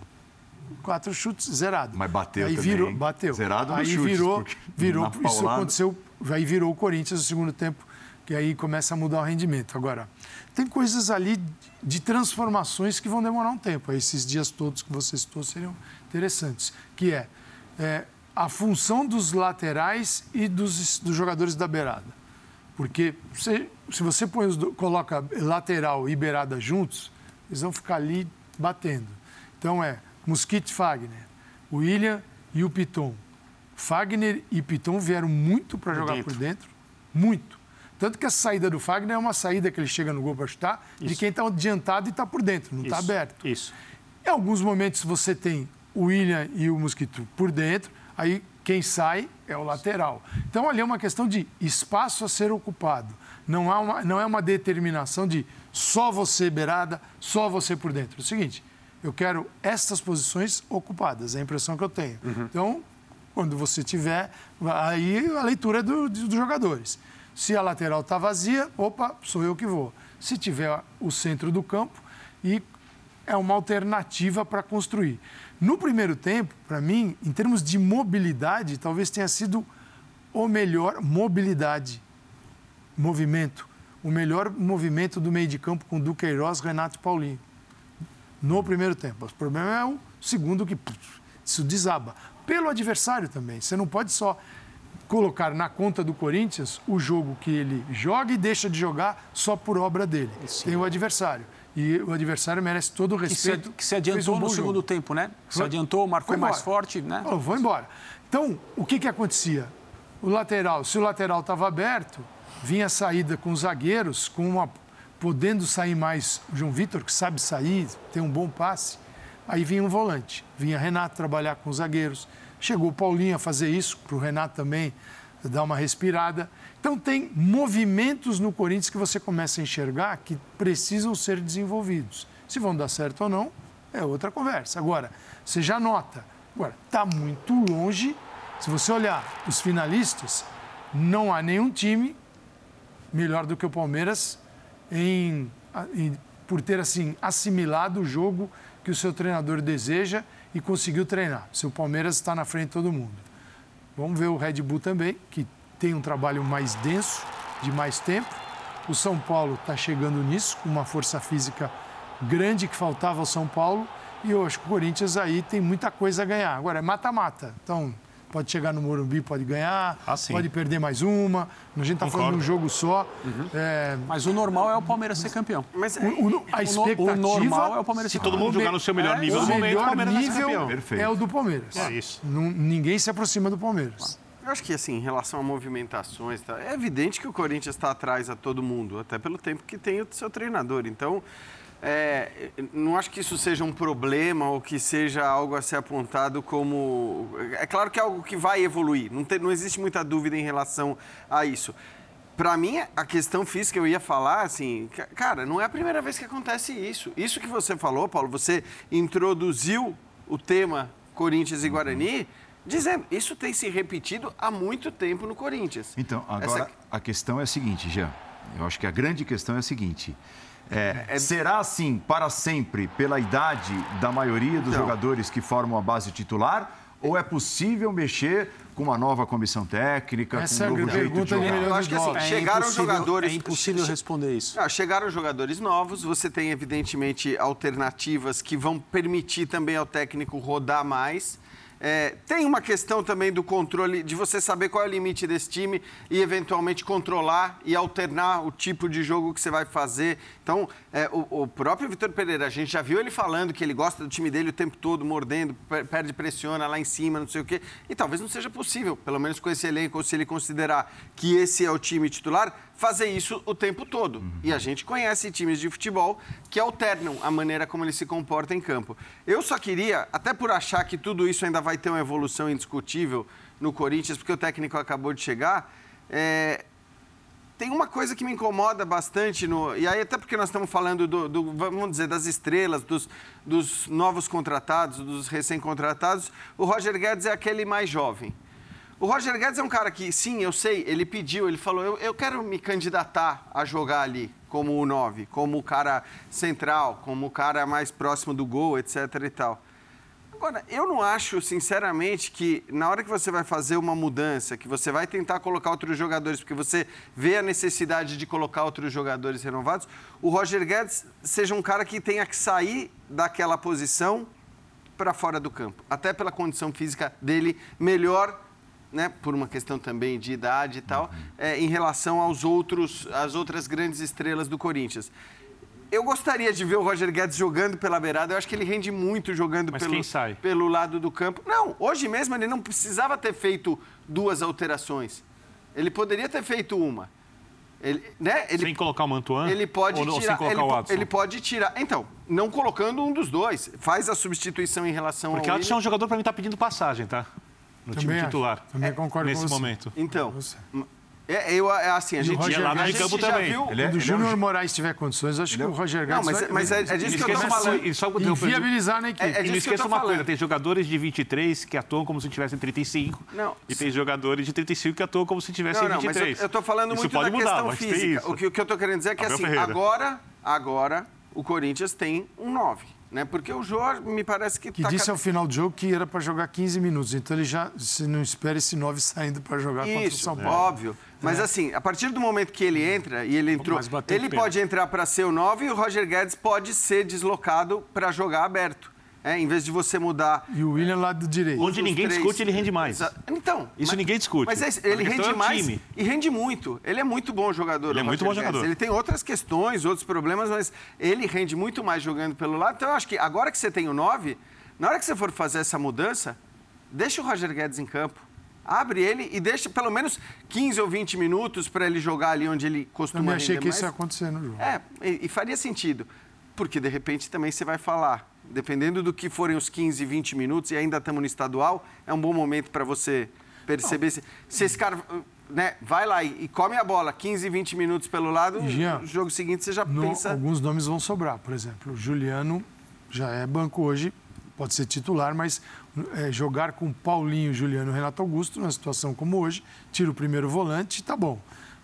D: Quatro chutes, zerado.
A: Mas bateu
D: Aí
A: também,
D: virou, bateu.
A: Zerado
D: aí
A: chutes,
D: virou, virou, isso
A: paulada-
D: aconteceu, aí virou o Corinthians no segundo tempo, que aí começa a mudar o rendimento. Agora, tem coisas ali de transformações que vão demorar um tempo. Aí Esses dias todos que você citou seriam interessantes, que é, é, a função dos laterais e dos, dos jogadores da beirada. Porque você- se você põe os coloca lateral e beirada juntos, eles vão ficar ali batendo. Então é Mosquito Fagner, o William e o Piton. Fagner e Piton vieram muito para jogar
B: dentro.
D: por dentro, muito. Tanto que a saída do Fagner é uma saída que ele chega no gol para chutar de
B: Isso.
D: quem está adiantado e está por dentro, não está aberto.
B: Isso.
D: Em alguns momentos você tem o William e o Mosquito por dentro, aí quem sai é o lateral. Então ali é uma questão de espaço a ser ocupado. Não, há uma, não é uma determinação de só você beirada, só você por dentro. É o seguinte, eu quero estas posições ocupadas, é a impressão que eu tenho. Então, quando você tiver, aí a leitura é do- dos jogadores. Se a lateral está vazia, opa, sou eu que vou. Se tiver o centro do campo e é uma alternativa para construir. No primeiro tempo, para mim, em termos de mobilidade, talvez tenha sido o melhor mobilidade, movimento, o melhor movimento do meio de campo com Duqueiroz, Renato e Paulinho. No primeiro tempo. O problema é o segundo que puf, isso desaba. Pelo adversário também. Você não pode só colocar na conta do Corinthians o jogo que ele joga e deixa de jogar só por obra dele. Tem o adversário. E o adversário merece todo o respeito.
B: que se
D: um
B: adiantou
D: bom
B: no
D: jogo.
B: segundo tempo, né? Se adiantou, marcou mais forte, né?
D: Oh, vou embora. Então, o que, que acontecia? O lateral, se o lateral estava aberto, vinha a saída com os zagueiros, com uma, podendo sair mais o João Vitor, que sabe sair, tem um bom passe. Aí vinha um volante, vinha Renato trabalhar com os zagueiros. Chegou o Paulinho a fazer isso, para o Renato também dar uma respirada. Então, tem movimentos no Corinthians que você começa a enxergar que precisam ser desenvolvidos. Se vão dar certo ou não, é outra conversa. Agora, você já nota, agora, está muito longe. Se você olhar os finalistas, não há nenhum time melhor do que o Palmeiras em, em- por ter assim assimilado o jogo que o seu treinador deseja e conseguiu treinar. Se o Palmeiras está na frente de todo mundo. Vamos ver o Red Bull também, que tem um trabalho mais denso, de mais tempo. O São Paulo está chegando nisso, com uma força física grande que faltava ao São Paulo. E eu acho que o Corinthians aí tem muita coisa a ganhar. Agora, é mata-mata. Então, pode chegar no Morumbi, pode ganhar,
C: Ah,
D: pode perder mais uma. A gente está falando de um jogo só. É,
B: Mas o normal é o Palmeiras ser campeão.
E: Mas
D: o- o- a
B: O, no-
D: expectativa...
B: o normal é o Palmeiras ser
C: Se todo
B: campeão.
C: mundo jogar no seu melhor
B: É,
C: nível momento, o
D: melhor
C: Palmeiras
D: nível
C: campeão.
D: É o do Palmeiras.
C: É isso.
D: Não- ninguém se aproxima do Palmeiras.
E: Eu acho que, assim, em relação a movimentações, tá, é evidente que o Corinthians está atrás a todo mundo, até pelo tempo que tem o seu treinador. Então, é, não acho que isso seja um problema ou que seja algo a ser apontado como. É claro que é algo que vai evoluir, não, tem- não existe muita dúvida em relação a isso. Para mim, a questão física, eu ia falar assim, ca- cara, não é a primeira vez que acontece isso. Isso que você falou, Paulo, você introduziu o tema Corinthians e Guarani, dizendo, isso tem se repetido há muito tempo no Corinthians.
A: Então, agora
E: Essa-
A: a questão é a seguinte, Jean. Eu acho que a grande questão é a seguinte. É, Será assim para sempre pela idade da maioria dos
E: Então.
A: jogadores que formam a base titular? Ou é possível mexer com uma nova comissão técnica,
D: Essa
A: com um
D: é
A: novo jeito de jogar?
D: milhão
E: Eu acho que assim,
D: dólares.
E: chegaram
B: impossível-
E: jogadores.
B: É impossível responder isso.
E: Ah, chegaram jogadores novos, você tem, evidentemente, alternativas que vão permitir também ao técnico rodar mais. É, tem uma questão também do controle, de você saber qual é o limite desse time e, eventualmente, controlar e alternar o tipo de jogo que você vai fazer. Então, é, o, o próprio Vitor Pereira, a gente já viu ele falando que ele gosta do time dele o tempo todo, mordendo, per- perde, pressiona lá em cima, não sei o quê. E talvez não seja possível, pelo menos com esse elenco, se ele considerar que esse é o time titular, fazer isso o tempo todo. E a gente conhece times de futebol que alternam a maneira como ele se comporta em campo. Eu só queria, até por achar que tudo isso ainda vai ter uma evolução indiscutível no Corinthians, porque o técnico acabou de chegar, é, tem uma coisa que me incomoda bastante, no, e aí até porque nós estamos falando, do, do- vamos dizer, das estrelas, dos, dos novos contratados, dos recém-contratados, o Roger Guedes é aquele mais jovem. O Roger Guedes é um cara que, sim, eu sei, ele pediu, ele falou, eu, eu quero me candidatar a jogar ali como o 9, como o cara central, como o cara mais próximo do gol, etc e tal. Agora, eu não acho, sinceramente, que na hora que você vai fazer uma mudança, que você vai tentar colocar outros jogadores, porque você vê a necessidade de colocar outros jogadores renovados, o Roger Guedes seja um cara que tenha que sair daquela posição para fora do campo. Até pela condição física dele melhor, né, por uma questão também de idade e tal, é, em relação aos outros, às outras grandes estrelas do Corinthians. Eu gostaria de ver o Roger Guedes jogando pela beirada. Eu acho que ele rende muito jogando
C: Mas
E: pelo,
C: quem sai?
E: pelo lado do campo. Não, hoje mesmo ele não precisava ter feito duas alterações. Ele poderia ter feito uma. Ele, né? ele,
C: Sem colocar o Mantuan?
E: ele pode
C: ou,
E: tirar.
C: sem colocar
E: ele,
C: o Watson?
E: ele pode tirar. Então, não colocando um dos dois. Faz a substituição em relação
C: Porque
E: ao.
C: o Watson é um jogador para mim tá pedindo passagem, tá? No time
D: Também acho.
C: titular.
D: Também concordo
C: Nesse
D: com você.
C: momento.
E: Então,
D: Você.
E: É, eu, é assim, a gente,
D: Roger
C: campo também.
E: viu.
A: Ele é-
D: Quando o
A: é um
D: Júnior
A: jo-
D: Moraes tiver condições, acho que o Roger
E: Não,
D: Guedes
E: mas,
D: vai
E: mas é, é disso que eu
C: esqueça-
E: falando.
C: e só- eu-
D: inviabilizar na equipe.
E: É- é
C: E não esqueça uma
E: falando.
C: coisa, tem jogadores de 23 que atuam como se tivessem 35.
E: Não.
C: E tem jogadores de 35 que atuam como se tivessem
E: Não, não, mas
C: 23.
E: eu, eu tô falando
C: isso
E: muito
C: pode
E: da
C: mudar,
E: questão
C: mas tem
E: física.
C: isso.
E: O que, o que eu tô querendo dizer é que
C: Abel
E: assim,
C: Ferreira.
E: agora, agora o Corinthians tem um 9, né? Porque o Jorge me parece que,
D: Que
E: tá
D: disse
E: ca-
D: ao final do jogo que era para jogar 15 minutos. Então ele já se não espera esse 9 saindo para jogar contra o
E: Isso,
D: São Paulo.
E: óbvio. Mas assim, a partir do momento que ele entra e ele entrou, ele pode entrar para ser o 9 e o Roger Guedes pode ser deslocado para jogar aberto. É, em vez de você mudar
D: E o William lado direito.
C: Onde ninguém
E: três.
C: discute, ele rende mais.
E: Então.
C: Isso ninguém discute.
E: Mas é- ele rende
C: é
E: mais
C: time.
E: e rende muito. Ele é muito bom jogador.
C: Ele é muito bom
E: Guedes.
C: jogador.
E: Ele tem outras questões, outros problemas, mas ele rende muito mais jogando pelo lado. Então eu acho que agora que você tem o 9, na hora que você for fazer essa mudança, deixa o Roger Guedes em campo. Abre ele e deixa pelo menos 15 ou 20 minutos para ele jogar ali onde ele costuma
D: Também achei
E: render
D: que isso ia
E: mais.
D: acontecer no jogo.
E: É, e, e faria sentido. Porque, de repente, também você vai falar, dependendo do que forem os 15, 20 minutos, e ainda estamos no estadual, é um bom momento para você perceber se, se esse cara né, vai lá e, e come a bola 15, 20 minutos pelo lado,
D: Jean,
E: no jogo seguinte você já
D: No-
E: pensa...
D: Alguns nomes vão sobrar. Por exemplo, o Juliano já é banco hoje, pode ser titular, mas é, jogar com Paulinho, Juliano e Renato Augusto, numa situação como hoje, tira o primeiro volante, tá bom.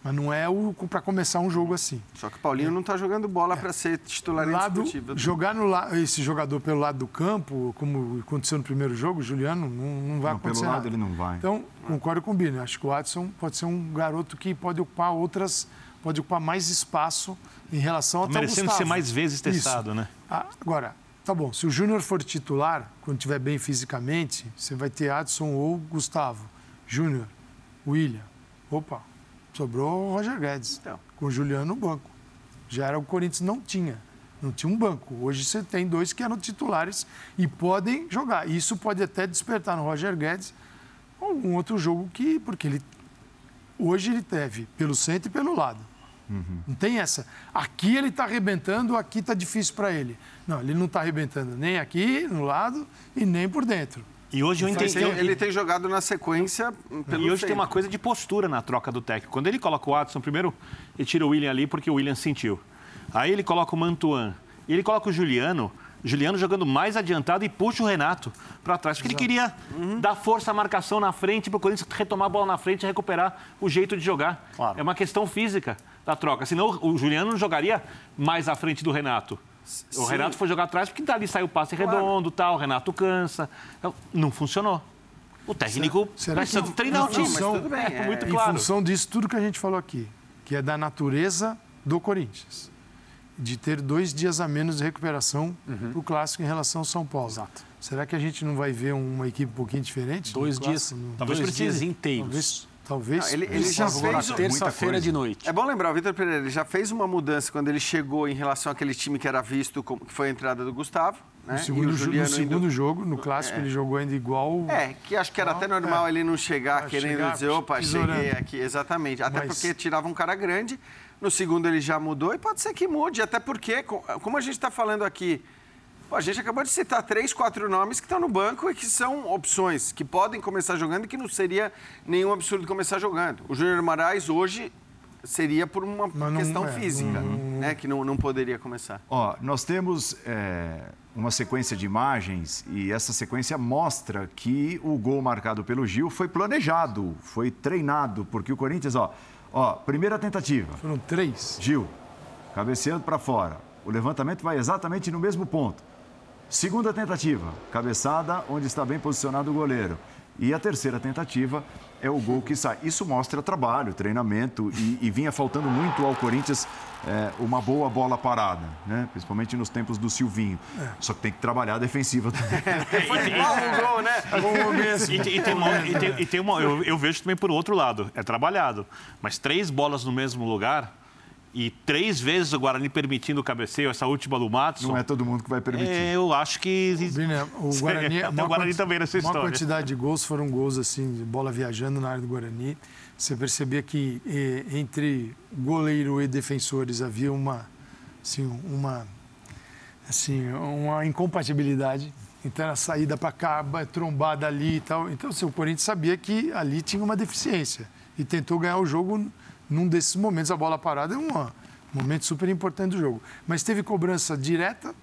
D: Mas não é para começar um jogo assim.
E: Só que o Paulinho não está jogando bola para ser titular
D: Lado,
E: indiscutível.
D: jogar no la- esse jogador pelo lado do campo, como aconteceu no primeiro jogo, Juliano, não, não vai
A: Não, pelo
D: acontecer
A: lado
D: nada.
A: ele não vai.
D: Então, concordo com o Bini. Acho que o Watson pode ser um garoto que pode ocupar outras, pode ocupar mais espaço em relação ao
C: Tá merecendo
D: Gustavo.
C: ser mais vezes testado,
D: Isso.
C: né?
D: Ah, Agora, tá bom, se o Júnior for titular, quando estiver bem fisicamente, você vai ter Adson ou Gustavo. Júnior, William. Opa, sobrou o Roger Guedes.
E: Então.
D: Com o Juliano no banco. Já era o Corinthians não tinha. Não tinha um banco. Hoje você tem dois que eram titulares e podem jogar. Isso pode até despertar no Roger Guedes um outro jogo que. Porque ele. Hoje ele teve pelo centro e pelo lado. Não tem essa. Aqui ele está arrebentando, aqui está difícil para ele. Não, ele não está arrebentando nem aqui, no lado, e nem por dentro.
C: E hoje eu entendi.
E: tem- ele tem jogado na sequência pelo
C: E hoje tem uma coisa de postura na troca do técnico. Quando ele coloca o Watson, primeiro ele tira o William ali porque o William sentiu. Aí ele coloca o Mantuan. E ele coloca o Juliano. Juliano jogando mais adiantado e puxa o Renato para trás. Porque ele queria dar força à marcação na frente para o Corinthians retomar a bola na frente e recuperar o jeito de jogar.
B: Claro.
C: É uma questão física da troca. Senão o Juliano não jogaria mais à frente do Renato. O
E: Sim.
C: Renato foi jogar atrás porque dali saiu o passe redondo, tal, o Renato cansa. Então, não funcionou. O técnico
D: Será
C: precisa
D: que-
C: treinar o
D: em
C: time.
D: função-
E: tudo bem, é.
C: muito
D: Em
C: claro.
D: função disso, tudo que a gente falou aqui, que é da natureza do Corinthians, de ter dois dias a menos de recuperação para o clássico em relação ao São Paulo.
B: Exato.
D: Será que a gente não vai ver uma equipe um pouquinho diferente?
B: Dois dias,
D: No-
C: Talvez
B: dois dias inteiros.
D: Talvez. Talvez
E: Não, ele- ele já fez
B: terça-feira de noite.
E: É bom lembrar, o Vitor Pereira ele já fez uma mudança quando ele chegou em relação àquele time que era visto como que foi a entrada do Gustavo. Né?
D: No
E: E
D: segundo, no
E: indo-
D: segundo jogo, no clássico, ele jogou ainda igual.
E: É, que acho que era até normal
D: é.
E: ele não chegar
D: Ah,
E: querendo
D: chegar
E: dizer, opa,
D: tesourando.
E: cheguei aqui. Exatamente. Até
D: Mas-
E: porque tirava um cara grande. No segundo ele já mudou e pode ser que mude. Até porque, co- como a gente está falando aqui, a gente acabou de citar três, quatro nomes que estão no banco e que são opções, que podem começar jogando e que não seria nenhum absurdo começar jogando. O Júnior Moraes hoje seria por uma
D: não-
E: questão
D: é,
E: física, né? Que não, não poderia começar.
A: Ó, nós temos é, uma sequência de imagens e essa sequência mostra que o gol marcado pelo Gil foi planejado, foi treinado, porque o Corinthians, ó, ó primeira tentativa,
D: Foram três.
A: Gil, cabeceando para fora. O levantamento vai exatamente no mesmo ponto. Segunda tentativa, cabeçada onde está bem posicionado o goleiro. E a terceira tentativa é o gol que sai. Isso mostra trabalho, treinamento e, e vinha faltando muito ao Corinthians é, uma boa bola parada, né? principalmente nos tempos do Silvinho. Só que tem que trabalhar a defensiva também.
E: Foi igual um gol, né?
C: E, tem- e tem uma, e tem- e tem uma- eu, eu vejo também por outro lado, é trabalhado. Mas três bolas no mesmo lugar e três vezes o Guarani permitindo o cabeceio, essa última do Matos.
A: Não é todo mundo que vai permitir.
C: eu acho que.
D: O Guarani, maior
C: o Guarani também nessa
D: maior
C: história.
D: quantidade de gols foram gols assim, de bola viajando na área do Guarani. Você percebia que eh, entre goleiro e defensores havia uma, assim, uma, assim, uma incompatibilidade. Então era saída para cá, ba- trombada ali e tal. Então assim, o Corinthians sabia que ali tinha uma deficiência e tentou ganhar o jogo num desses momentos. A bola parada é um momento super importante do jogo. Mas teve cobrança direta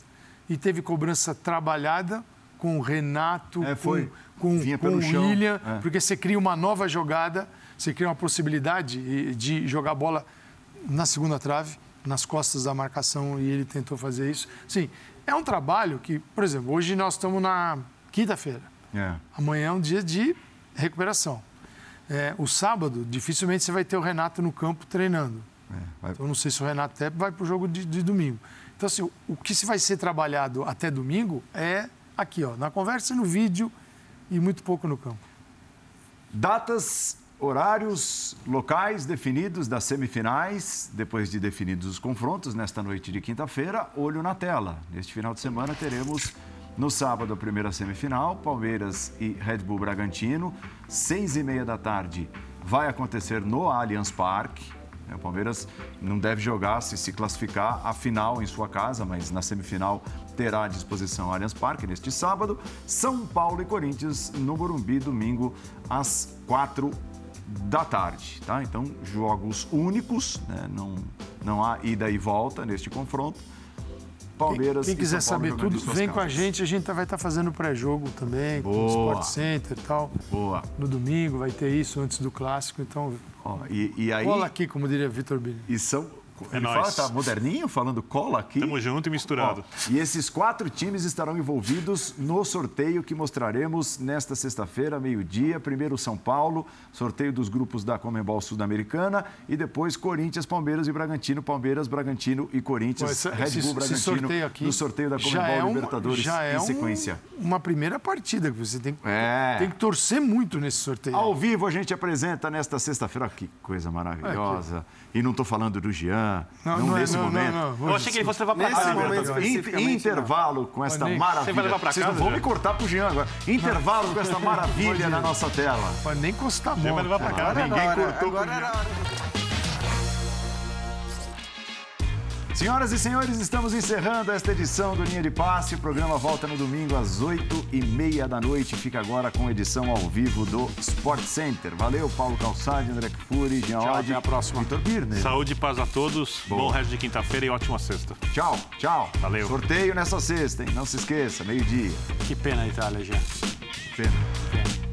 D: e teve cobrança trabalhada com o Renato,
A: É, foi.
D: com, com, com o. William,
A: É.
D: porque você cria uma nova jogada, você cria uma possibilidade de jogar a bola na segunda trave, nas costas da marcação, e ele tentou fazer isso. Sim, é um trabalho que, por exemplo, hoje nós estamos na quinta-feira.
A: É.
D: Amanhã é um dia de recuperação. É, o sábado, dificilmente você vai ter o Renato no campo treinando.
A: É, vai-
D: Então, não sei se o Renato até vai para o jogo de, de domingo. Então, assim, o- o que se vai ser trabalhado até domingo é aqui, ó, na conversa, no vídeo e muito pouco no campo.
A: Datas, horários, locais definidos das semifinais, depois de definidos os confrontos, nesta noite de quinta-feira, olho na tela. Neste final de semana teremos no sábado a primeira semifinal, Palmeiras e Red Bull Bragantino, seis e meia da tarde. Vai acontecer no Allianz Parque. O Palmeiras não deve jogar se se classificar a final em sua casa, mas na semifinal terá à disposição Allianz Parque neste sábado. São Paulo e Corinthians no Morumbi, domingo, às quatro da tarde. Tá? Então, jogos únicos, né? não, não há ida e volta neste confronto. Palmeiras
D: Quem
A: e
D: quiser saber tudo, vem com a
A: casas.
D: gente. A gente vai estar fazendo pré-jogo também, com o
A: Boa.
D: Sport Center e tal.
A: Boa.
D: No domingo vai ter isso antes do clássico. Então,
A: Ó, e, e aí,
D: cola aqui, como diria Vitor Bini.
A: e são... Ele
C: nóis.
A: fala, tá moderninho, falando cola aqui.
C: Tamo junto e misturado.
A: Ó, e esses quatro times estarão envolvidos no sorteio que mostraremos nesta sexta-feira, meio-dia. Primeiro São Paulo, sorteio dos grupos da Comembol Sul-Americana e depois Corinthians, Palmeiras e Bragantino, Palmeiras, Bragantino e Corinthians,
D: Essa-
A: Red
D: esse-
A: Bull Bragantino
D: sorteio aqui
A: no sorteio da Comembol
D: é uma-
A: Libertadores
D: já é
A: em
D: um-
A: sequência.
D: uma primeira partida que você tem,
A: É.
D: tem que torcer muito nesse sorteio.
A: Ao vivo a gente apresenta nesta sexta-feira. Que coisa maravilhosa. E não estou falando do Jean, não,
D: é-
A: nesse momento.
C: Eu achei que ele fosse levar pra
E: Nesse
C: casa.
E: especificamente,
A: intervalo com esta
D: nem-
A: maravilha.
C: Você vai levar pra
A: Vocês
C: casa,
A: não vão
C: Jean?
A: me cortar pro Jean agora. Intervalo com esta maravilha na nossa tela.
D: Pode nem encostar a
C: Você vai levar pra casa.
A: Ninguém cortou
E: agora
A: com
E: era
A: Senhoras e senhores, estamos encerrando esta edição do Linha de Passe. O programa volta no domingo às 8 e meia da noite. Fica agora com edição ao vivo do Sport Center. Valeu, Paulo Calçade, André Kfouri, Jean
B: Tchau, até a próxima.
A: Vitor Birner.
C: Saúde e paz a todos.
A: Boa.
C: Bom resto de quinta-feira e ótima sexta.
A: Tchau, tchau.
C: Valeu.
A: Sorteio nessa sexta, hein? Não se esqueça, meio-dia.
B: Que pena a Itália, já.
A: Pena.
B: Pena.